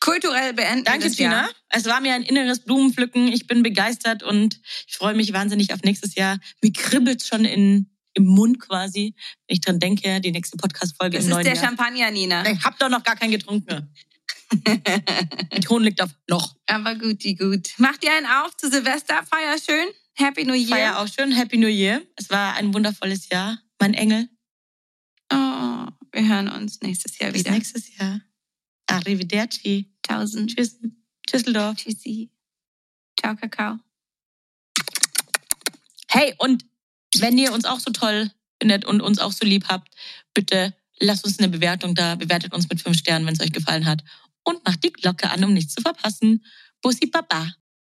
[SPEAKER 4] Kulturell beenden
[SPEAKER 5] Danke,
[SPEAKER 4] das. Jahr.
[SPEAKER 5] Es war mir ein inneres Blumenpflücken. Ich bin begeistert und ich freue mich wahnsinnig auf nächstes Jahr. Mir kribbelt schon in, im Mund quasi, wenn ich dran denke, die nächste Podcast-Folge
[SPEAKER 4] Das
[SPEAKER 5] im
[SPEAKER 4] ist
[SPEAKER 5] neuen
[SPEAKER 4] der
[SPEAKER 5] Jahr.
[SPEAKER 4] Champagner, Nina.
[SPEAKER 5] Ich hab doch noch gar keinen getrunken. Der Ton liegt auf noch.
[SPEAKER 4] Aber gut, die gut. Macht ihr einen auf zu Silvester? Feier schön. Happy New Year.
[SPEAKER 5] Feier auch schön. Happy New Year. Es war ein wundervolles Jahr. Mein Engel.
[SPEAKER 4] Oh, wir hören uns nächstes Jahr
[SPEAKER 5] Bis
[SPEAKER 4] wieder.
[SPEAKER 5] nächstes Jahr. Arrivederci.
[SPEAKER 4] Tausend.
[SPEAKER 5] Tschüss. Tschüsseldorf.
[SPEAKER 4] Tschüssi. Ciao, Kakao.
[SPEAKER 5] Hey, und wenn ihr uns auch so toll findet und uns auch so lieb habt, bitte lasst uns eine Bewertung da. Bewertet uns mit fünf Sternen, wenn es euch gefallen hat. Und macht die Glocke an, um nichts zu verpassen. Bussi Baba.